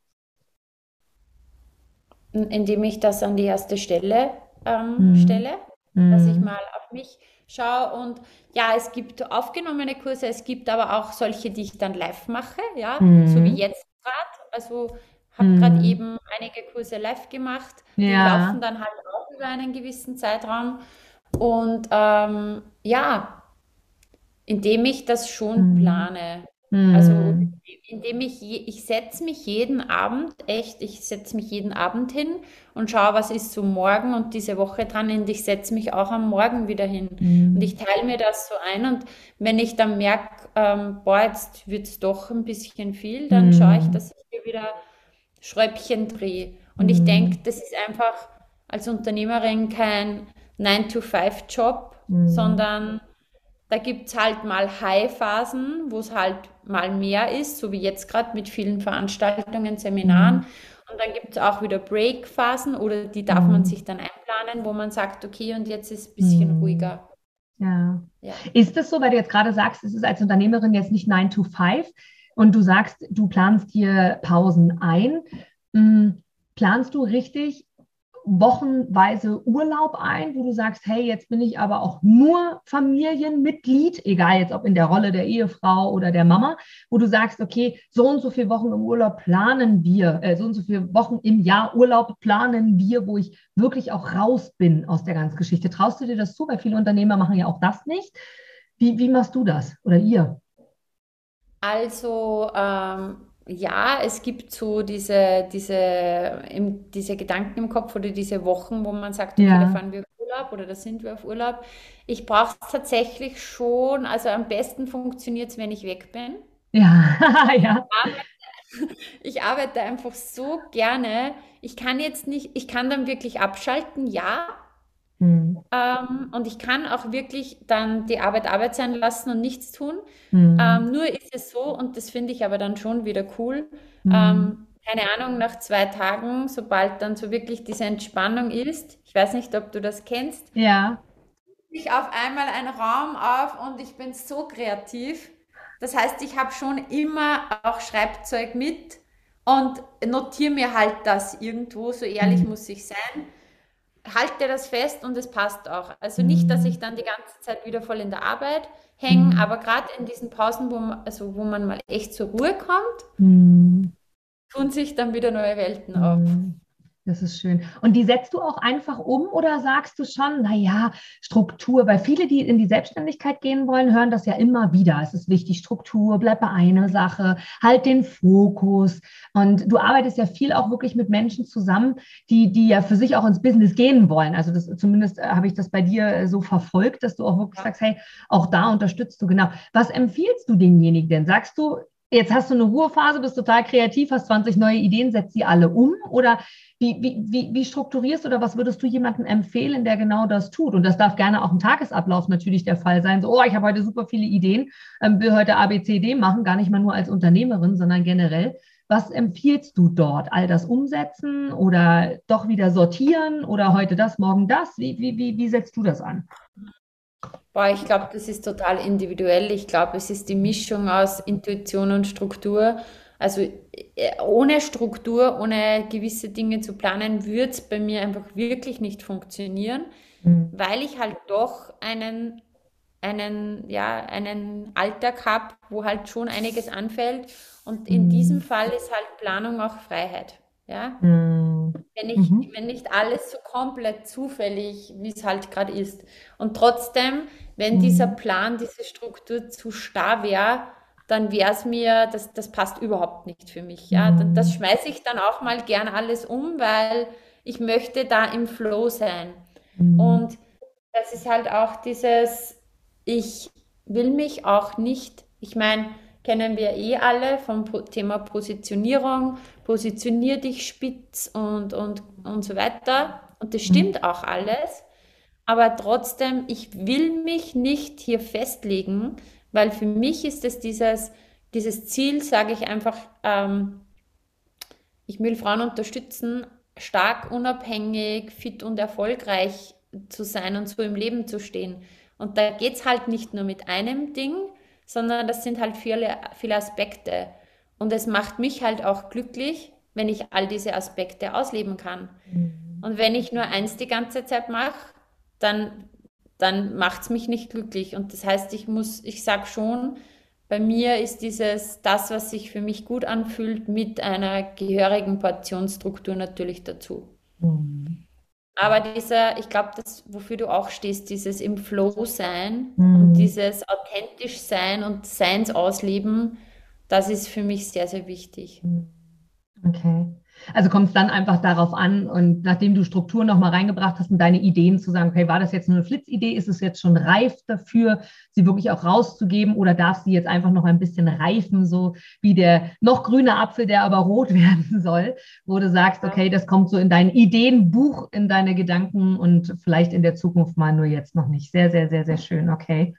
Indem ich das an die erste Stelle ähm, mhm. stelle, mhm. dass ich mal auf mich schaue und ja, es gibt aufgenommene Kurse, es gibt aber auch solche, die ich dann live mache, ja, mhm. so wie jetzt gerade. Also habe mhm. gerade eben einige Kurse live gemacht, die ja. laufen dann halt auch über einen gewissen Zeitraum und ähm, ja, indem ich das schon mhm. Also mhm. indem ich, ich setze mich jeden Abend, echt, ich setze mich jeden Abend hin und schaue, was ist so morgen und diese Woche dran und ich setze mich auch am Morgen wieder hin. Mhm. Und ich teile mir das so ein und wenn ich dann merke, ähm, boah, jetzt wird es doch ein bisschen viel, dann mhm. schaue ich, dass ich hier wieder Schräubchen drehe. Und ich denke, das ist einfach als Unternehmerin kein 9-to-5-Job, mhm. sondern da gibt es halt mal High-Phasen, wo es halt mal mehr ist, so wie jetzt gerade mit vielen Veranstaltungen, Seminaren. Mhm. Und dann gibt es auch wieder Break-Phasen oder die darf mhm. man sich dann einplanen, wo man sagt, okay, und jetzt ist es ein bisschen mhm. ruhiger. Ja. ja. Ist das so, weil du jetzt gerade sagst, es ist als Unternehmerin jetzt nicht 9 to 5 und du sagst, du planst dir Pausen ein. Hm, planst du richtig wochenweise Urlaub ein, wo du sagst, hey, jetzt bin ich aber auch nur Familienmitglied, egal jetzt ob in der Rolle der Ehefrau oder der Mama, wo du sagst, okay, so und so viele Wochen im Urlaub planen wir, äh, so und so viele Wochen im Jahr Urlaub planen wir, wo ich wirklich auch raus bin aus der ganzen Geschichte. Traust du dir das zu? Weil viele Unternehmer machen ja auch das nicht. Wie, wie machst du das oder ihr? Also ähm, ja, es gibt so diese, diese, im, diese Gedanken im Kopf oder diese Wochen, wo man sagt, okay, ja. da fahren wir auf Urlaub oder da sind wir auf Urlaub. Ich brauche es tatsächlich schon, also am besten funktioniert es, wenn ich weg bin. Ja, ja. Ich arbeite einfach so gerne. Ich kann jetzt nicht, ich kann dann wirklich abschalten, ja, Mhm. Ähm, und ich kann auch wirklich dann die Arbeit Arbeit sein lassen und nichts tun. Mhm. Ähm, nur ist es so, und das finde ich aber dann schon wieder cool, mhm. ähm, keine Ahnung, nach zwei Tagen, sobald dann so wirklich diese Entspannung ist, ich weiß nicht, ob du das kennst, ja. ich auf einmal einen Raum auf und ich bin so kreativ. Das heißt, ich habe schon immer auch Schreibzeug mit und notiere mir halt das irgendwo, so ehrlich mhm. muss ich sein halte das fest und es passt auch. Also nicht, dass ich dann die ganze Zeit wieder voll in der Arbeit hänge, mhm. aber gerade in diesen Pausen, wo man, also wo man mal echt zur Ruhe kommt, mhm. tun sich dann wieder neue Welten auf. Das ist schön. Und die setzt du auch einfach um oder sagst du schon, naja, Struktur, weil viele, die in die Selbstständigkeit gehen wollen, hören das ja immer wieder. Es ist wichtig, Struktur, bleib bei einer Sache, halt den Fokus. Und du arbeitest ja viel auch wirklich mit Menschen zusammen, die, die ja für sich auch ins Business gehen wollen. Also das, zumindest äh, habe ich das bei dir äh, so verfolgt, dass du auch wirklich sagst, hey, auch da unterstützt du genau. Was empfiehlst du denjenigen denn? Sagst du, jetzt hast du eine Ruhephase, bist total kreativ, hast 20 neue Ideen, setzt sie alle um? Oder wie, wie, wie, wie strukturierst oder was würdest du jemandem empfehlen, der genau das tut? Und das darf gerne auch im Tagesablauf natürlich der Fall sein. So, oh, ich habe heute super viele Ideen, ähm, will heute ABCD machen, gar nicht mal nur als Unternehmerin, sondern generell. Was empfiehlst du dort? All das umsetzen oder doch wieder sortieren oder heute das, morgen das? Wie, wie, wie, wie setzt du das an? Boah, ich glaube, das ist total individuell. Ich glaube, es ist die Mischung aus Intuition und Struktur. Also äh, ohne Struktur, ohne gewisse Dinge zu planen, würde es bei mir einfach wirklich nicht funktionieren, mhm. weil ich halt doch einen, einen, ja, einen Alltag habe, wo halt schon einiges anfällt. Und in mhm. diesem Fall ist halt Planung auch Freiheit. Ja? Mhm. Wenn, ich, mhm. wenn nicht alles so komplett zufällig, wie es halt gerade ist. Und trotzdem, wenn dieser mhm. Plan, diese Struktur zu starr wäre, dann wäre es mir, das, das passt überhaupt nicht für mich. Ja? Mhm. Das schmeiße ich dann auch mal gern alles um, weil ich möchte da im Flow sein. Mhm. Und das ist halt auch dieses, ich will mich auch nicht, ich meine, kennen wir eh alle vom Thema Positionierung, positionier dich spitz und, und, und so weiter. Und das stimmt mhm. auch alles. Aber trotzdem, ich will mich nicht hier festlegen, weil für mich ist es dieses, dieses Ziel, sage ich einfach, ähm, ich will Frauen unterstützen, stark, unabhängig, fit und erfolgreich zu sein und so im Leben zu stehen. Und da geht es halt nicht nur mit einem Ding, sondern das sind halt viele, viele Aspekte. Und es macht mich halt auch glücklich, wenn ich all diese Aspekte ausleben kann. Mhm. Und wenn ich nur eins die ganze Zeit mache, dann dann macht es mich nicht glücklich. Und das heißt, ich muss, ich sage schon, bei mir ist dieses, das, was sich für mich gut anfühlt, mit einer gehörigen Portionsstruktur natürlich dazu. Mhm. Aber dieser, ich glaube, das, wofür du auch stehst, dieses im Flow sein mhm. und dieses authentisch sein und Seins ausleben, das ist für mich sehr, sehr wichtig. Okay. Also kommt es dann einfach darauf an und nachdem du Struktur nochmal reingebracht hast und deine Ideen zu sagen, okay, war das jetzt nur eine Flitzidee? Ist es jetzt schon reif dafür, sie wirklich auch rauszugeben oder darf sie jetzt einfach noch ein bisschen reifen, so wie der noch grüne Apfel, der aber rot werden soll, wo du sagst, okay, das kommt so in dein Ideenbuch, in deine Gedanken und vielleicht in der Zukunft mal nur jetzt noch nicht. Sehr, sehr, sehr, sehr schön, okay.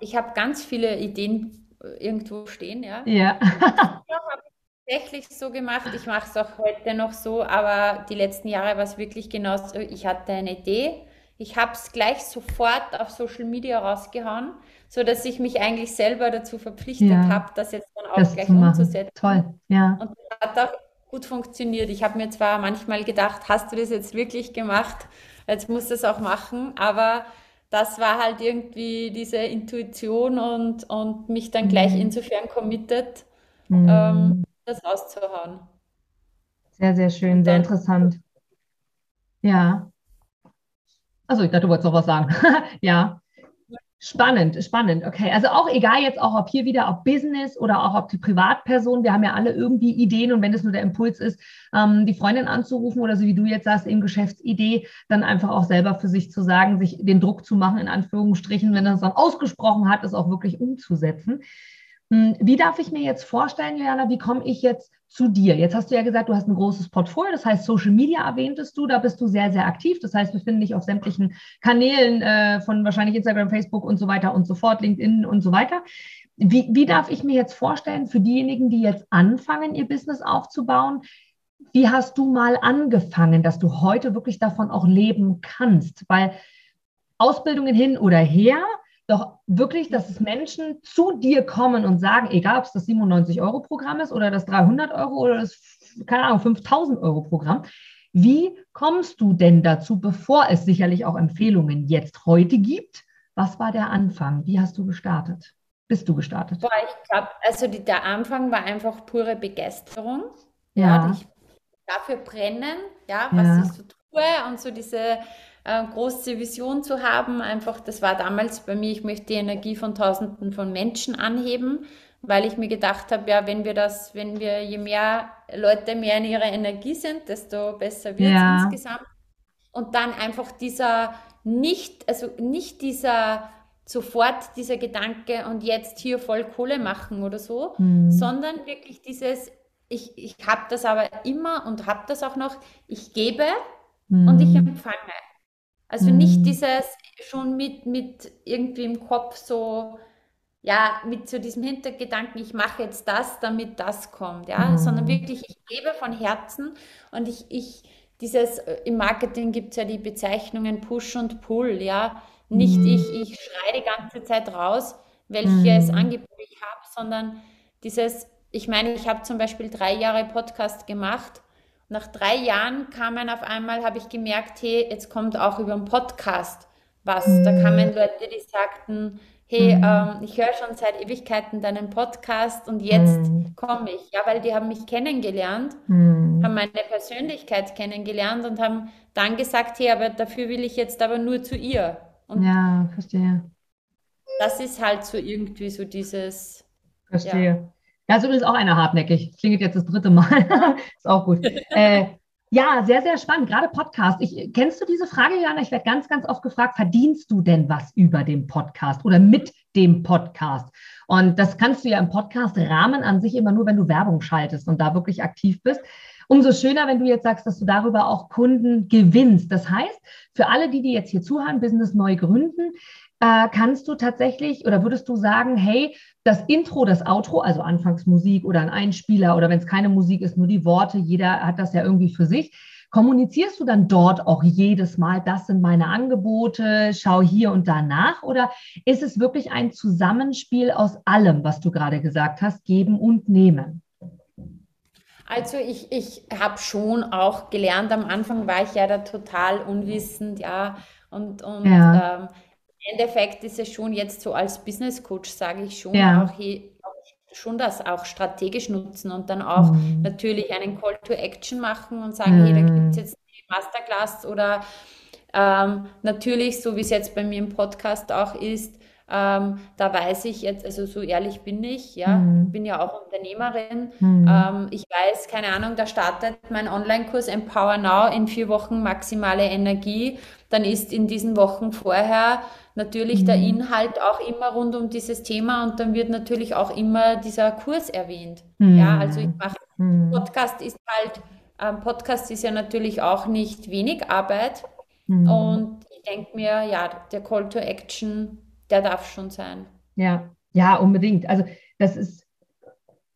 Ich habe hab ganz viele Ideen äh, irgendwo stehen, ja. Ja. tatsächlich so gemacht. Ich mache es auch heute noch so, aber die letzten Jahre war es wirklich genauso. Ich hatte eine Idee. Ich habe es gleich sofort auf Social Media rausgehauen, sodass ich mich eigentlich selber dazu verpflichtet ja, habe, das jetzt dann auch das gleich umzusetzen. Toll, ja. Und das hat auch gut funktioniert. Ich habe mir zwar manchmal gedacht, hast du das jetzt wirklich gemacht? Jetzt musst du es auch machen, aber das war halt irgendwie diese Intuition und, und mich dann gleich mhm. insofern committed. Mhm. Ähm, das rauszuhauen. Sehr, sehr schön, sehr interessant. Ja. Also ich dachte, du wolltest noch was sagen. ja. Spannend, spannend. Okay, also auch egal jetzt auch, ob hier wieder ob Business oder auch ob die Privatperson, wir haben ja alle irgendwie Ideen und wenn es nur der Impuls ist, ähm, die Freundin anzurufen oder so wie du jetzt sagst, eben Geschäftsidee, dann einfach auch selber für sich zu sagen, sich den Druck zu machen, in Anführungsstrichen, wenn er es dann ausgesprochen hat, es auch wirklich umzusetzen. Hm, wie darf ich mir jetzt vorstellen, Leana, wie komme ich jetzt zu dir? Jetzt hast du ja gesagt, du hast ein großes Portfolio, das heißt Social Media erwähntest du, da bist du sehr, sehr aktiv. Das heißt, wir finden dich auf sämtlichen Kanälen äh, von wahrscheinlich Instagram, Facebook und so weiter und so fort, LinkedIn und so weiter. Wie, wie darf ich mir jetzt vorstellen, für diejenigen, die jetzt anfangen, ihr Business aufzubauen, wie hast du mal angefangen, dass du heute wirklich davon auch leben kannst? Weil Ausbildungen hin oder her, doch wirklich, dass es Menschen zu dir kommen und sagen, egal ob es das 97-Euro-Programm ist oder das 300 Euro oder das, keine Ahnung, 5000 Euro-Programm. Wie kommst du denn dazu, bevor es sicherlich auch Empfehlungen jetzt heute gibt? Was war der Anfang? Wie hast du gestartet? Bist du gestartet? Boah, ich glaube, also die, der Anfang war einfach pure Begeisterung. Ja. ja ich dafür brennen, ja, was ja. ich so tue und so diese äh, große Vision zu haben. Einfach, das war damals bei mir, ich möchte die Energie von Tausenden von Menschen anheben, weil ich mir gedacht habe, ja, wenn wir das, wenn wir, je mehr Leute mehr in ihrer Energie sind, desto besser wird es ja. insgesamt. Und dann einfach dieser nicht, also nicht dieser sofort dieser Gedanke und jetzt hier voll Kohle machen oder so, mhm. sondern wirklich dieses, ich, ich habe das aber immer und habe das auch noch, ich gebe mhm. und ich empfange. Also mhm. nicht dieses schon mit, mit irgendwie im Kopf so, ja, mit so diesem Hintergedanken, ich mache jetzt das, damit das kommt, ja, mhm. sondern wirklich, ich gebe von Herzen und ich, ich, dieses, äh, im Marketing gibt es ja die Bezeichnungen Push und Pull, ja, nicht mhm. ich, ich schreie die ganze Zeit raus, welches mhm. Angebot ich habe, sondern dieses, ich meine, ich habe zum Beispiel drei Jahre Podcast gemacht nach drei Jahren kamen auf einmal, habe ich gemerkt, hey, jetzt kommt auch über den Podcast was. Mhm. Da kamen Leute, die sagten, hey, mhm. ähm, ich höre schon seit Ewigkeiten deinen Podcast und jetzt mhm. komme ich. Ja, weil die haben mich kennengelernt, mhm. haben meine Persönlichkeit kennengelernt und haben dann gesagt, hey, aber dafür will ich jetzt aber nur zu ihr. Und ja, verstehe. Das ist halt so irgendwie so dieses. Verstehe. Ja. Ja, ist übrigens auch einer hartnäckig. Klingelt jetzt das dritte Mal. ist auch gut. Äh, ja, sehr, sehr spannend. Gerade Podcast. Ich, kennst du diese Frage, Jana? Ich werde ganz, ganz oft gefragt, verdienst du denn was über den Podcast oder mit dem Podcast? Und das kannst du ja im Podcast-Rahmen an sich immer nur, wenn du Werbung schaltest und da wirklich aktiv bist. Umso schöner, wenn du jetzt sagst, dass du darüber auch Kunden gewinnst. Das heißt, für alle, die, die jetzt hier zuhören, Business neu gründen, äh, kannst du tatsächlich oder würdest du sagen, hey, das Intro, das Outro, also Anfangsmusik oder ein Einspieler oder wenn es keine Musik ist, nur die Worte, jeder hat das ja irgendwie für sich. Kommunizierst du dann dort auch jedes Mal, das sind meine Angebote, schau hier und da nach? Oder ist es wirklich ein Zusammenspiel aus allem, was du gerade gesagt hast, geben und nehmen? Also ich, ich habe schon auch gelernt, am Anfang war ich ja da total unwissend, ja, und, und ja. Ähm, Endeffekt ist es schon jetzt so als Business Coach, sage ich schon, ja. auch hier, schon das auch strategisch nutzen und dann auch mhm. natürlich einen Call to Action machen und sagen, mhm. hey, da gibt es jetzt die Masterclass oder ähm, natürlich, so wie es jetzt bei mir im Podcast auch ist, Ähm, da weiß ich jetzt, also so ehrlich bin ich, ja, Mhm. bin ja auch Unternehmerin. Mhm. Ähm, ich weiß, keine Ahnung, da startet mein Online-Kurs Empower Now in vier Wochen maximale Energie. Dann ist in diesen Wochen vorher natürlich der Mhm. Inhalt auch immer rund um dieses Thema und dann wird natürlich auch immer dieser Kurs erwähnt. Ja, also ich Mhm. mache, Mhm. Podcast ist halt, ähm, Podcast ist ja natürlich auch nicht wenig Arbeit Mhm. und ich denke mir, ja, der Call to Action, der darf schon sein. Ja, ja, unbedingt. Also das ist,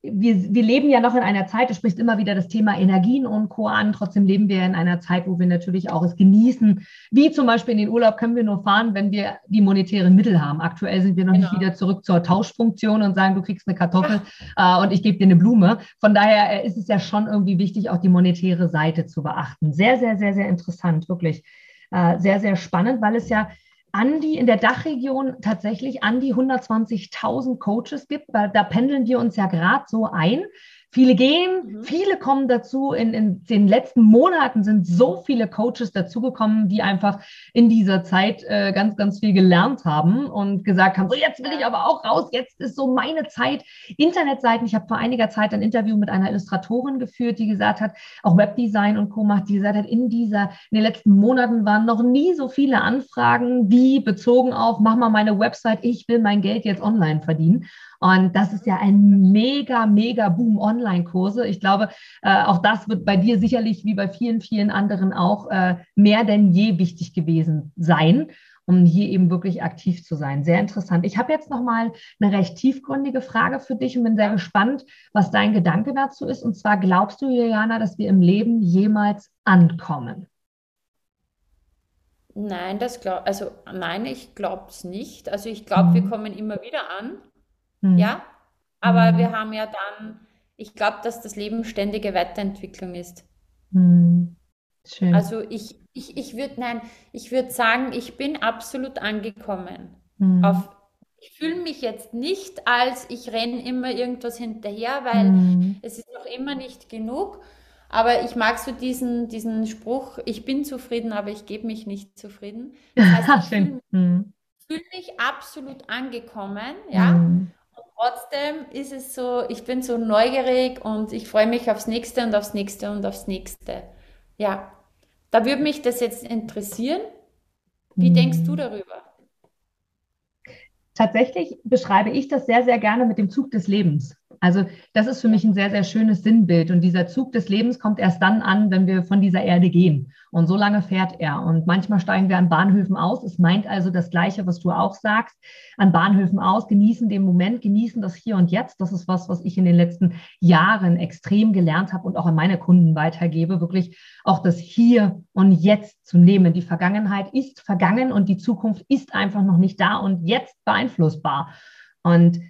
wir, wir leben ja noch in einer Zeit, du sprichst immer wieder das Thema Energien und Co. an. Trotzdem leben wir in einer Zeit, wo wir natürlich auch es genießen. Wie zum Beispiel in den Urlaub können wir nur fahren, wenn wir die monetären Mittel haben. Aktuell sind wir noch nicht Genau. wieder zurück zur Tauschfunktion und sagen, du kriegst eine Kartoffel äh, und ich gebe dir eine Blume. Von daher äh, ist es ja schon irgendwie wichtig, auch die monetäre Seite zu beachten. Sehr, sehr, sehr, sehr interessant, wirklich. Äh, sehr, sehr spannend, weil es ja an die in der Dachregion tatsächlich an die 120.000 Coaches gibt, weil da pendeln wir uns ja gerade so ein. Viele gehen, Mhm. viele kommen dazu. In, in den letzten Monaten sind so viele Coaches dazugekommen, die einfach in dieser Zeit äh, ganz, ganz viel gelernt haben und gesagt haben, so jetzt will ich aber auch raus, jetzt ist so meine Zeit. Internetseiten, ich habe vor einiger Zeit ein Interview mit einer Illustratorin geführt, die gesagt hat, auch Webdesign und Co. macht, die gesagt hat, in dieser, in den letzten Monaten waren noch nie so viele Anfragen wie bezogen auf, mach mal meine Website, ich will mein Geld jetzt online verdienen. Und das ist ja ein mega, mega Boom Online-Kurse. Ich glaube, äh, auch das wird bei dir sicherlich wie bei vielen, vielen anderen auch äh, mehr denn je wichtig gewesen sein, um hier eben wirklich aktiv zu sein. Sehr interessant. Ich habe jetzt noch mal eine recht tiefgründige Frage für dich und bin sehr gespannt, was dein Gedanke dazu ist. Und zwar glaubst du, Juliana, dass wir im Leben jemals ankommen? Nein, das glaub, also nein, ich glaube es nicht. Also ich glaube, wir Mhm. kommen immer wieder an, Hm. ja, aber Mhm. wir haben ja dann, ich glaube, dass das Leben ständige Weiterentwicklung ist. Hm. Schön. Also ich, ich, ich würde, nein, ich würde sagen, ich bin absolut angekommen. Hm. Auf, ich fühle mich jetzt nicht als, ich renne immer irgendwas hinterher, weil Hm. es ist noch immer nicht genug. Aber ich mag so diesen, diesen Spruch, ich bin zufrieden, aber ich gebe mich nicht zufrieden. Das heißt, ich fühle Schön. Hm. fühle mich absolut angekommen, ja. Hm. Trotzdem ist es so, ich bin so neugierig und ich freue mich aufs nächste und aufs nächste und aufs nächste. Ja, da würde mich das jetzt interessieren. Wie denkst du darüber? Tatsächlich beschreibe ich das sehr, sehr gerne mit dem Zug des Lebens. Also das ist für mich ein sehr, sehr schönes Sinnbild. Und dieser Zug des Lebens kommt erst dann an, wenn wir von dieser Erde gehen. Und so lange fährt er. Und manchmal steigen wir an Bahnhöfen aus. Es meint also das Gleiche, was du auch sagst. An Bahnhöfen aus, genießen den Moment, genießen das Hier und Jetzt. Das ist was, was ich in den letzten Jahren extrem gelernt habe und auch an meine Kunden weitergebe. Wirklich auch das Hier und Jetzt zu nehmen. Die Vergangenheit ist vergangen und die Zukunft ist einfach noch nicht da und jetzt beeinflussbar. Und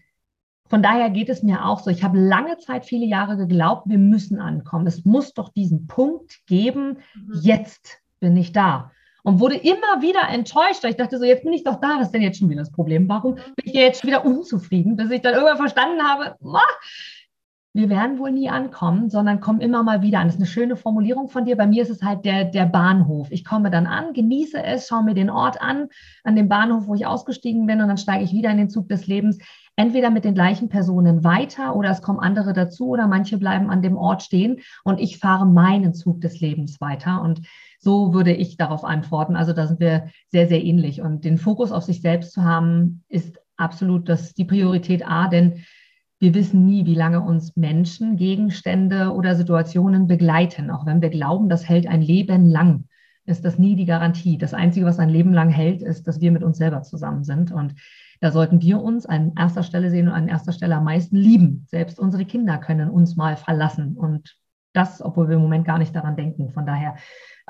von daher geht es mir auch so. Ich habe lange Zeit, viele Jahre geglaubt, wir müssen ankommen. Es muss doch diesen Punkt geben, Mhm. jetzt bin ich da. Und wurde immer wieder enttäuscht, weil ich dachte so, jetzt bin ich doch da, was ist denn jetzt schon wieder das Problem? Warum bin ich jetzt schon wieder unzufrieden, bis ich dann irgendwann verstanden habe, "Ah, wir werden wohl nie ankommen, sondern kommen immer mal wieder an. Das ist eine schöne Formulierung von dir. Bei mir ist es halt der, der Bahnhof. Ich komme dann an, genieße es, schaue mir den Ort an, an dem Bahnhof, wo ich ausgestiegen bin, und dann steige ich wieder in den Zug des Lebens. Entweder mit den gleichen Personen weiter oder es kommen andere dazu oder manche bleiben an dem Ort stehen und ich fahre meinen Zug des Lebens weiter. Und so würde ich darauf antworten. Also da sind wir sehr, sehr ähnlich. Und den Fokus auf sich selbst zu haben, ist absolut das, die Priorität A, denn wir wissen nie, wie lange uns Menschen, Gegenstände oder Situationen begleiten. Auch wenn wir glauben, das hält ein Leben lang, ist das nie die Garantie. Das Einzige, was ein Leben lang hält, ist, dass wir mit uns selber zusammen sind. Und da sollten wir uns an erster Stelle sehen und an erster Stelle am meisten lieben. Selbst unsere Kinder können uns mal verlassen. Und das, obwohl wir im Moment gar nicht daran denken. Von daher,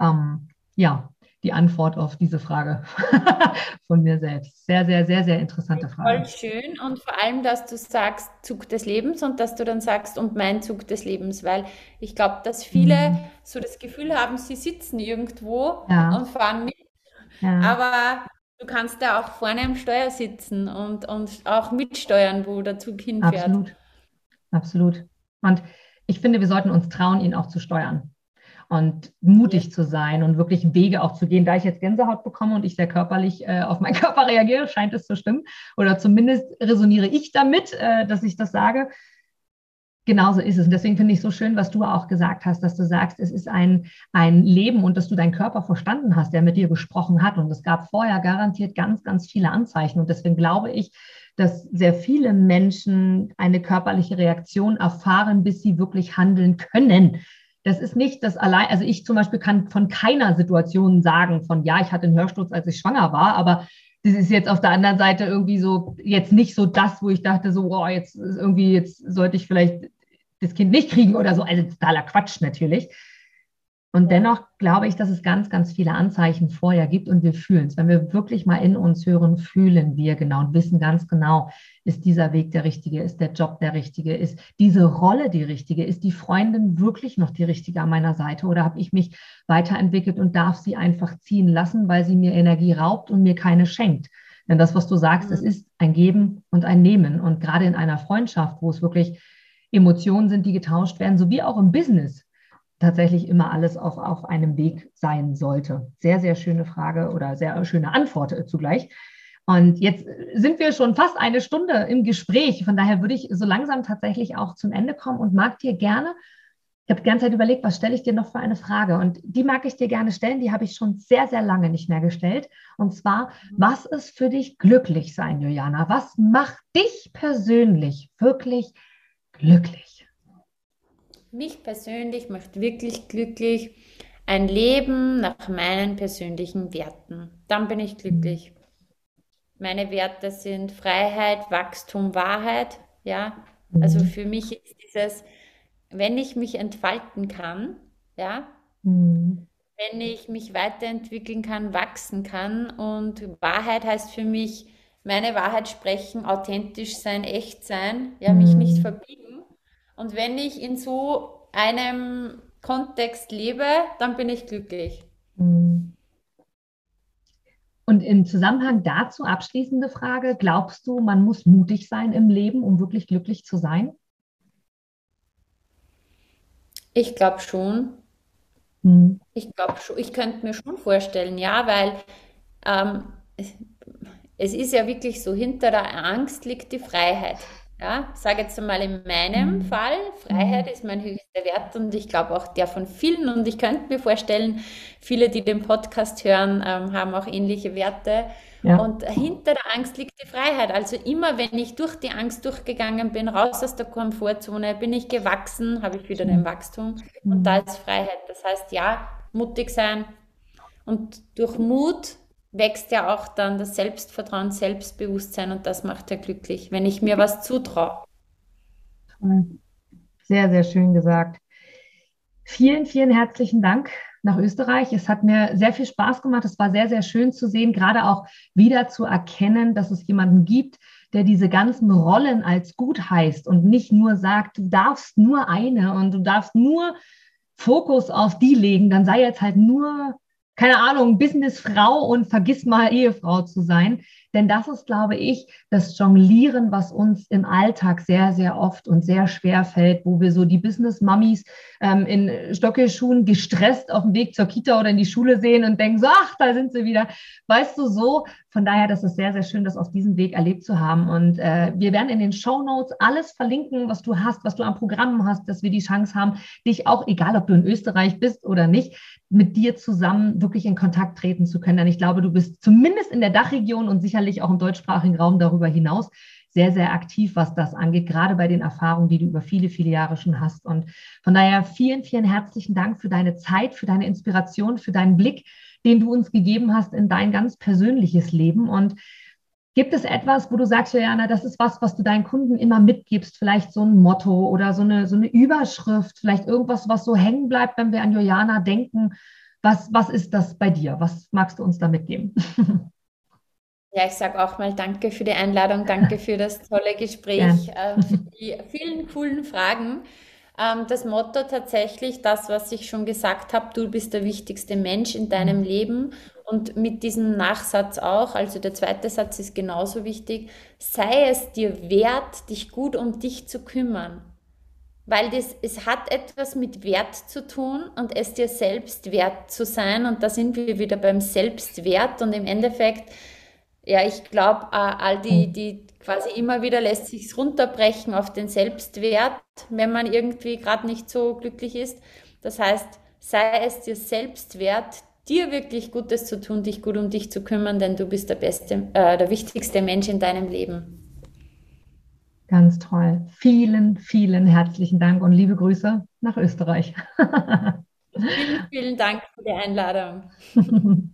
ähm, ja, die Antwort auf diese Frage von mir selbst. Sehr, sehr, sehr, sehr interessante Frage. Voll schön und vor allem, dass du sagst Zug des Lebens und dass du dann sagst und mein Zug des Lebens, weil ich glaube, dass viele Mhm. so das Gefühl haben, sie sitzen irgendwo Ja. und fahren mit, Ja. aber du kannst da auch vorne am Steuer sitzen und, und auch mitsteuern, wo der Zug hinfährt. Absolut, absolut. Und ich finde, wir sollten uns trauen, ihn auch zu steuern. Und mutig ja. zu sein und wirklich Wege auch zu gehen. Da ich jetzt Gänsehaut bekomme und ich sehr körperlich äh, auf meinen Körper reagiere, scheint es zu stimmen. Oder zumindest resoniere ich damit, äh, dass ich das sage. Genauso ist es. Und deswegen finde ich so schön, was du auch gesagt hast, dass du sagst, es ist ein, ein Leben und dass du deinen Körper verstanden hast, der mit dir gesprochen hat. Und es gab vorher garantiert ganz, ganz viele Anzeichen. Und deswegen glaube ich, dass sehr viele Menschen eine körperliche Reaktion erfahren, bis sie wirklich handeln können. Das ist nicht das allein, also ich zum Beispiel kann von keiner Situation sagen, von ja, ich hatte einen Hörsturz, als ich schwanger war, aber das ist jetzt auf der anderen Seite irgendwie so, jetzt nicht so das, wo ich dachte, so, oh, jetzt irgendwie, jetzt sollte ich vielleicht das Kind nicht kriegen oder so. Also totaler Quatsch natürlich. Und dennoch glaube ich, dass es ganz, ganz viele Anzeichen vorher gibt und wir fühlen es. Wenn wir wirklich mal in uns hören, fühlen wir genau und wissen ganz genau, ist dieser Weg der richtige, ist der Job der richtige, ist diese Rolle die richtige, ist die Freundin wirklich noch die richtige an meiner Seite oder habe ich mich weiterentwickelt und darf sie einfach ziehen lassen, weil sie mir Energie raubt und mir keine schenkt. Denn das, was du sagst, mhm. es ist ein Geben und ein Nehmen. Und gerade in einer Freundschaft, wo es wirklich Emotionen sind, die getauscht werden, sowie auch im Business tatsächlich immer alles auch auf einem Weg sein sollte. Sehr, sehr schöne Frage oder sehr schöne Antwort zugleich. Und jetzt sind wir schon fast eine Stunde im Gespräch. Von daher würde ich so langsam tatsächlich auch zum Ende kommen und mag dir gerne, ich habe die ganze Zeit überlegt, was stelle ich dir noch für eine Frage? Und die mag ich dir gerne stellen, die habe ich schon sehr, sehr lange nicht mehr gestellt. Und zwar, was ist für dich glücklich sein, Juliana? Was macht dich persönlich wirklich glücklich? Mich persönlich macht wirklich glücklich ein Leben nach meinen persönlichen Werten. Dann bin ich glücklich. Meine Werte sind Freiheit, Wachstum, Wahrheit. Ja, also mhm. für mich ist dieses, wenn ich mich entfalten kann, ja, mhm. wenn ich mich weiterentwickeln kann, wachsen kann und Wahrheit heißt für mich, meine Wahrheit sprechen, authentisch sein, echt sein, ja, mich nicht mhm. verbiegen und wenn ich in so einem Kontext lebe, dann bin ich glücklich. Mhm. Und im Zusammenhang dazu abschließende Frage, glaubst du, man muss mutig sein im Leben, um wirklich glücklich zu sein? Ich glaube schon. Mhm. Ich glaube schon, ich könnte mir schon vorstellen, ja, weil ähm, es ist ja wirklich so, hinter der Angst liegt die Freiheit. Ja, sage jetzt einmal in meinem mhm. Fall, Freiheit mhm. ist mein höchster Wert und ich glaube auch der von vielen. Und ich könnte mir vorstellen, viele, die den Podcast hören, ähm, haben auch ähnliche Werte. Ja. Und hinter der Angst liegt die Freiheit. Also immer, wenn ich durch die Angst durchgegangen bin, raus aus der Komfortzone, bin ich gewachsen, habe ich wieder den mhm. Wachstum. Und da ist Freiheit. Das heißt, ja, mutig sein. Und durch Mut wächst ja auch dann das Selbstvertrauen, Selbstbewusstsein und das macht ja glücklich, wenn ich mir was zutraue. Sehr, sehr schön gesagt. Vielen, vielen herzlichen Dank nach Österreich. Es hat mir sehr viel Spaß gemacht. Es war sehr, sehr schön zu sehen, gerade auch wieder zu erkennen, dass es jemanden gibt, der diese ganzen Rollen als gut heißt und nicht nur sagt, du darfst nur eine und du darfst nur Fokus auf die legen, dann sei jetzt halt nur keine Ahnung, Businessfrau und vergiss mal Ehefrau zu sein. Denn das ist, glaube ich, das Jonglieren, was uns im Alltag sehr, sehr oft und sehr schwer fällt, wo wir so die Business-Mummies ähm, in Stockelschuhen gestresst auf dem Weg zur Kita oder in die Schule sehen und denken so, ach, da sind sie wieder. Weißt du, so. Von daher, das ist sehr, sehr schön, das auf diesem Weg erlebt zu haben. Und äh, wir werden in den Show Notes alles verlinken, was du hast, was du an Programmen hast, dass wir die Chance haben, dich auch, egal ob du in Österreich bist oder nicht, mit dir zusammen wirklich in Kontakt treten zu können. Denn ich glaube, du bist zumindest in der Dachregion und sicherlich auch im deutschsprachigen Raum darüber hinaus sehr, sehr aktiv, was das angeht, gerade bei den Erfahrungen, die du über viele, viele Jahre schon hast. Und von daher vielen, vielen herzlichen Dank für deine Zeit, für deine Inspiration, für deinen Blick, den du uns gegeben hast in dein ganz persönliches Leben. Und Gibt es etwas, wo du sagst, Jana, das ist was, was du deinen Kunden immer mitgibst? Vielleicht so ein Motto oder so eine, so eine Überschrift, vielleicht irgendwas, was so hängen bleibt, wenn wir an Juliana denken. Was, was ist das bei dir? Was magst du uns da mitgeben? Ja, ich sage auch mal danke für die Einladung, danke für das tolle Gespräch, ja. äh, für die vielen coolen Fragen. Ähm, das Motto tatsächlich, das, was ich schon gesagt habe, du bist der wichtigste Mensch in deinem mhm. Leben. Und mit diesem Nachsatz auch, also der zweite Satz ist genauso wichtig, sei es dir wert, dich gut um dich zu kümmern. weil das, es hat etwas mit Wert zu tun und es dir selbst wert zu sein. Und da sind wir wieder beim Selbstwert und im Endeffekt, ja, ich glaube, äh, all die, die quasi immer wieder lässt sich runterbrechen auf den Selbstwert, wenn man irgendwie gerade nicht so glücklich ist. Das heißt, sei es dir selbst wert, dir wirklich Gutes zu tun, dich gut um dich zu kümmern, denn du bist der beste, äh, der wichtigste Mensch in deinem Leben. Ganz toll. Vielen, vielen herzlichen Dank und liebe Grüße nach Österreich. vielen, vielen Dank für die Einladung.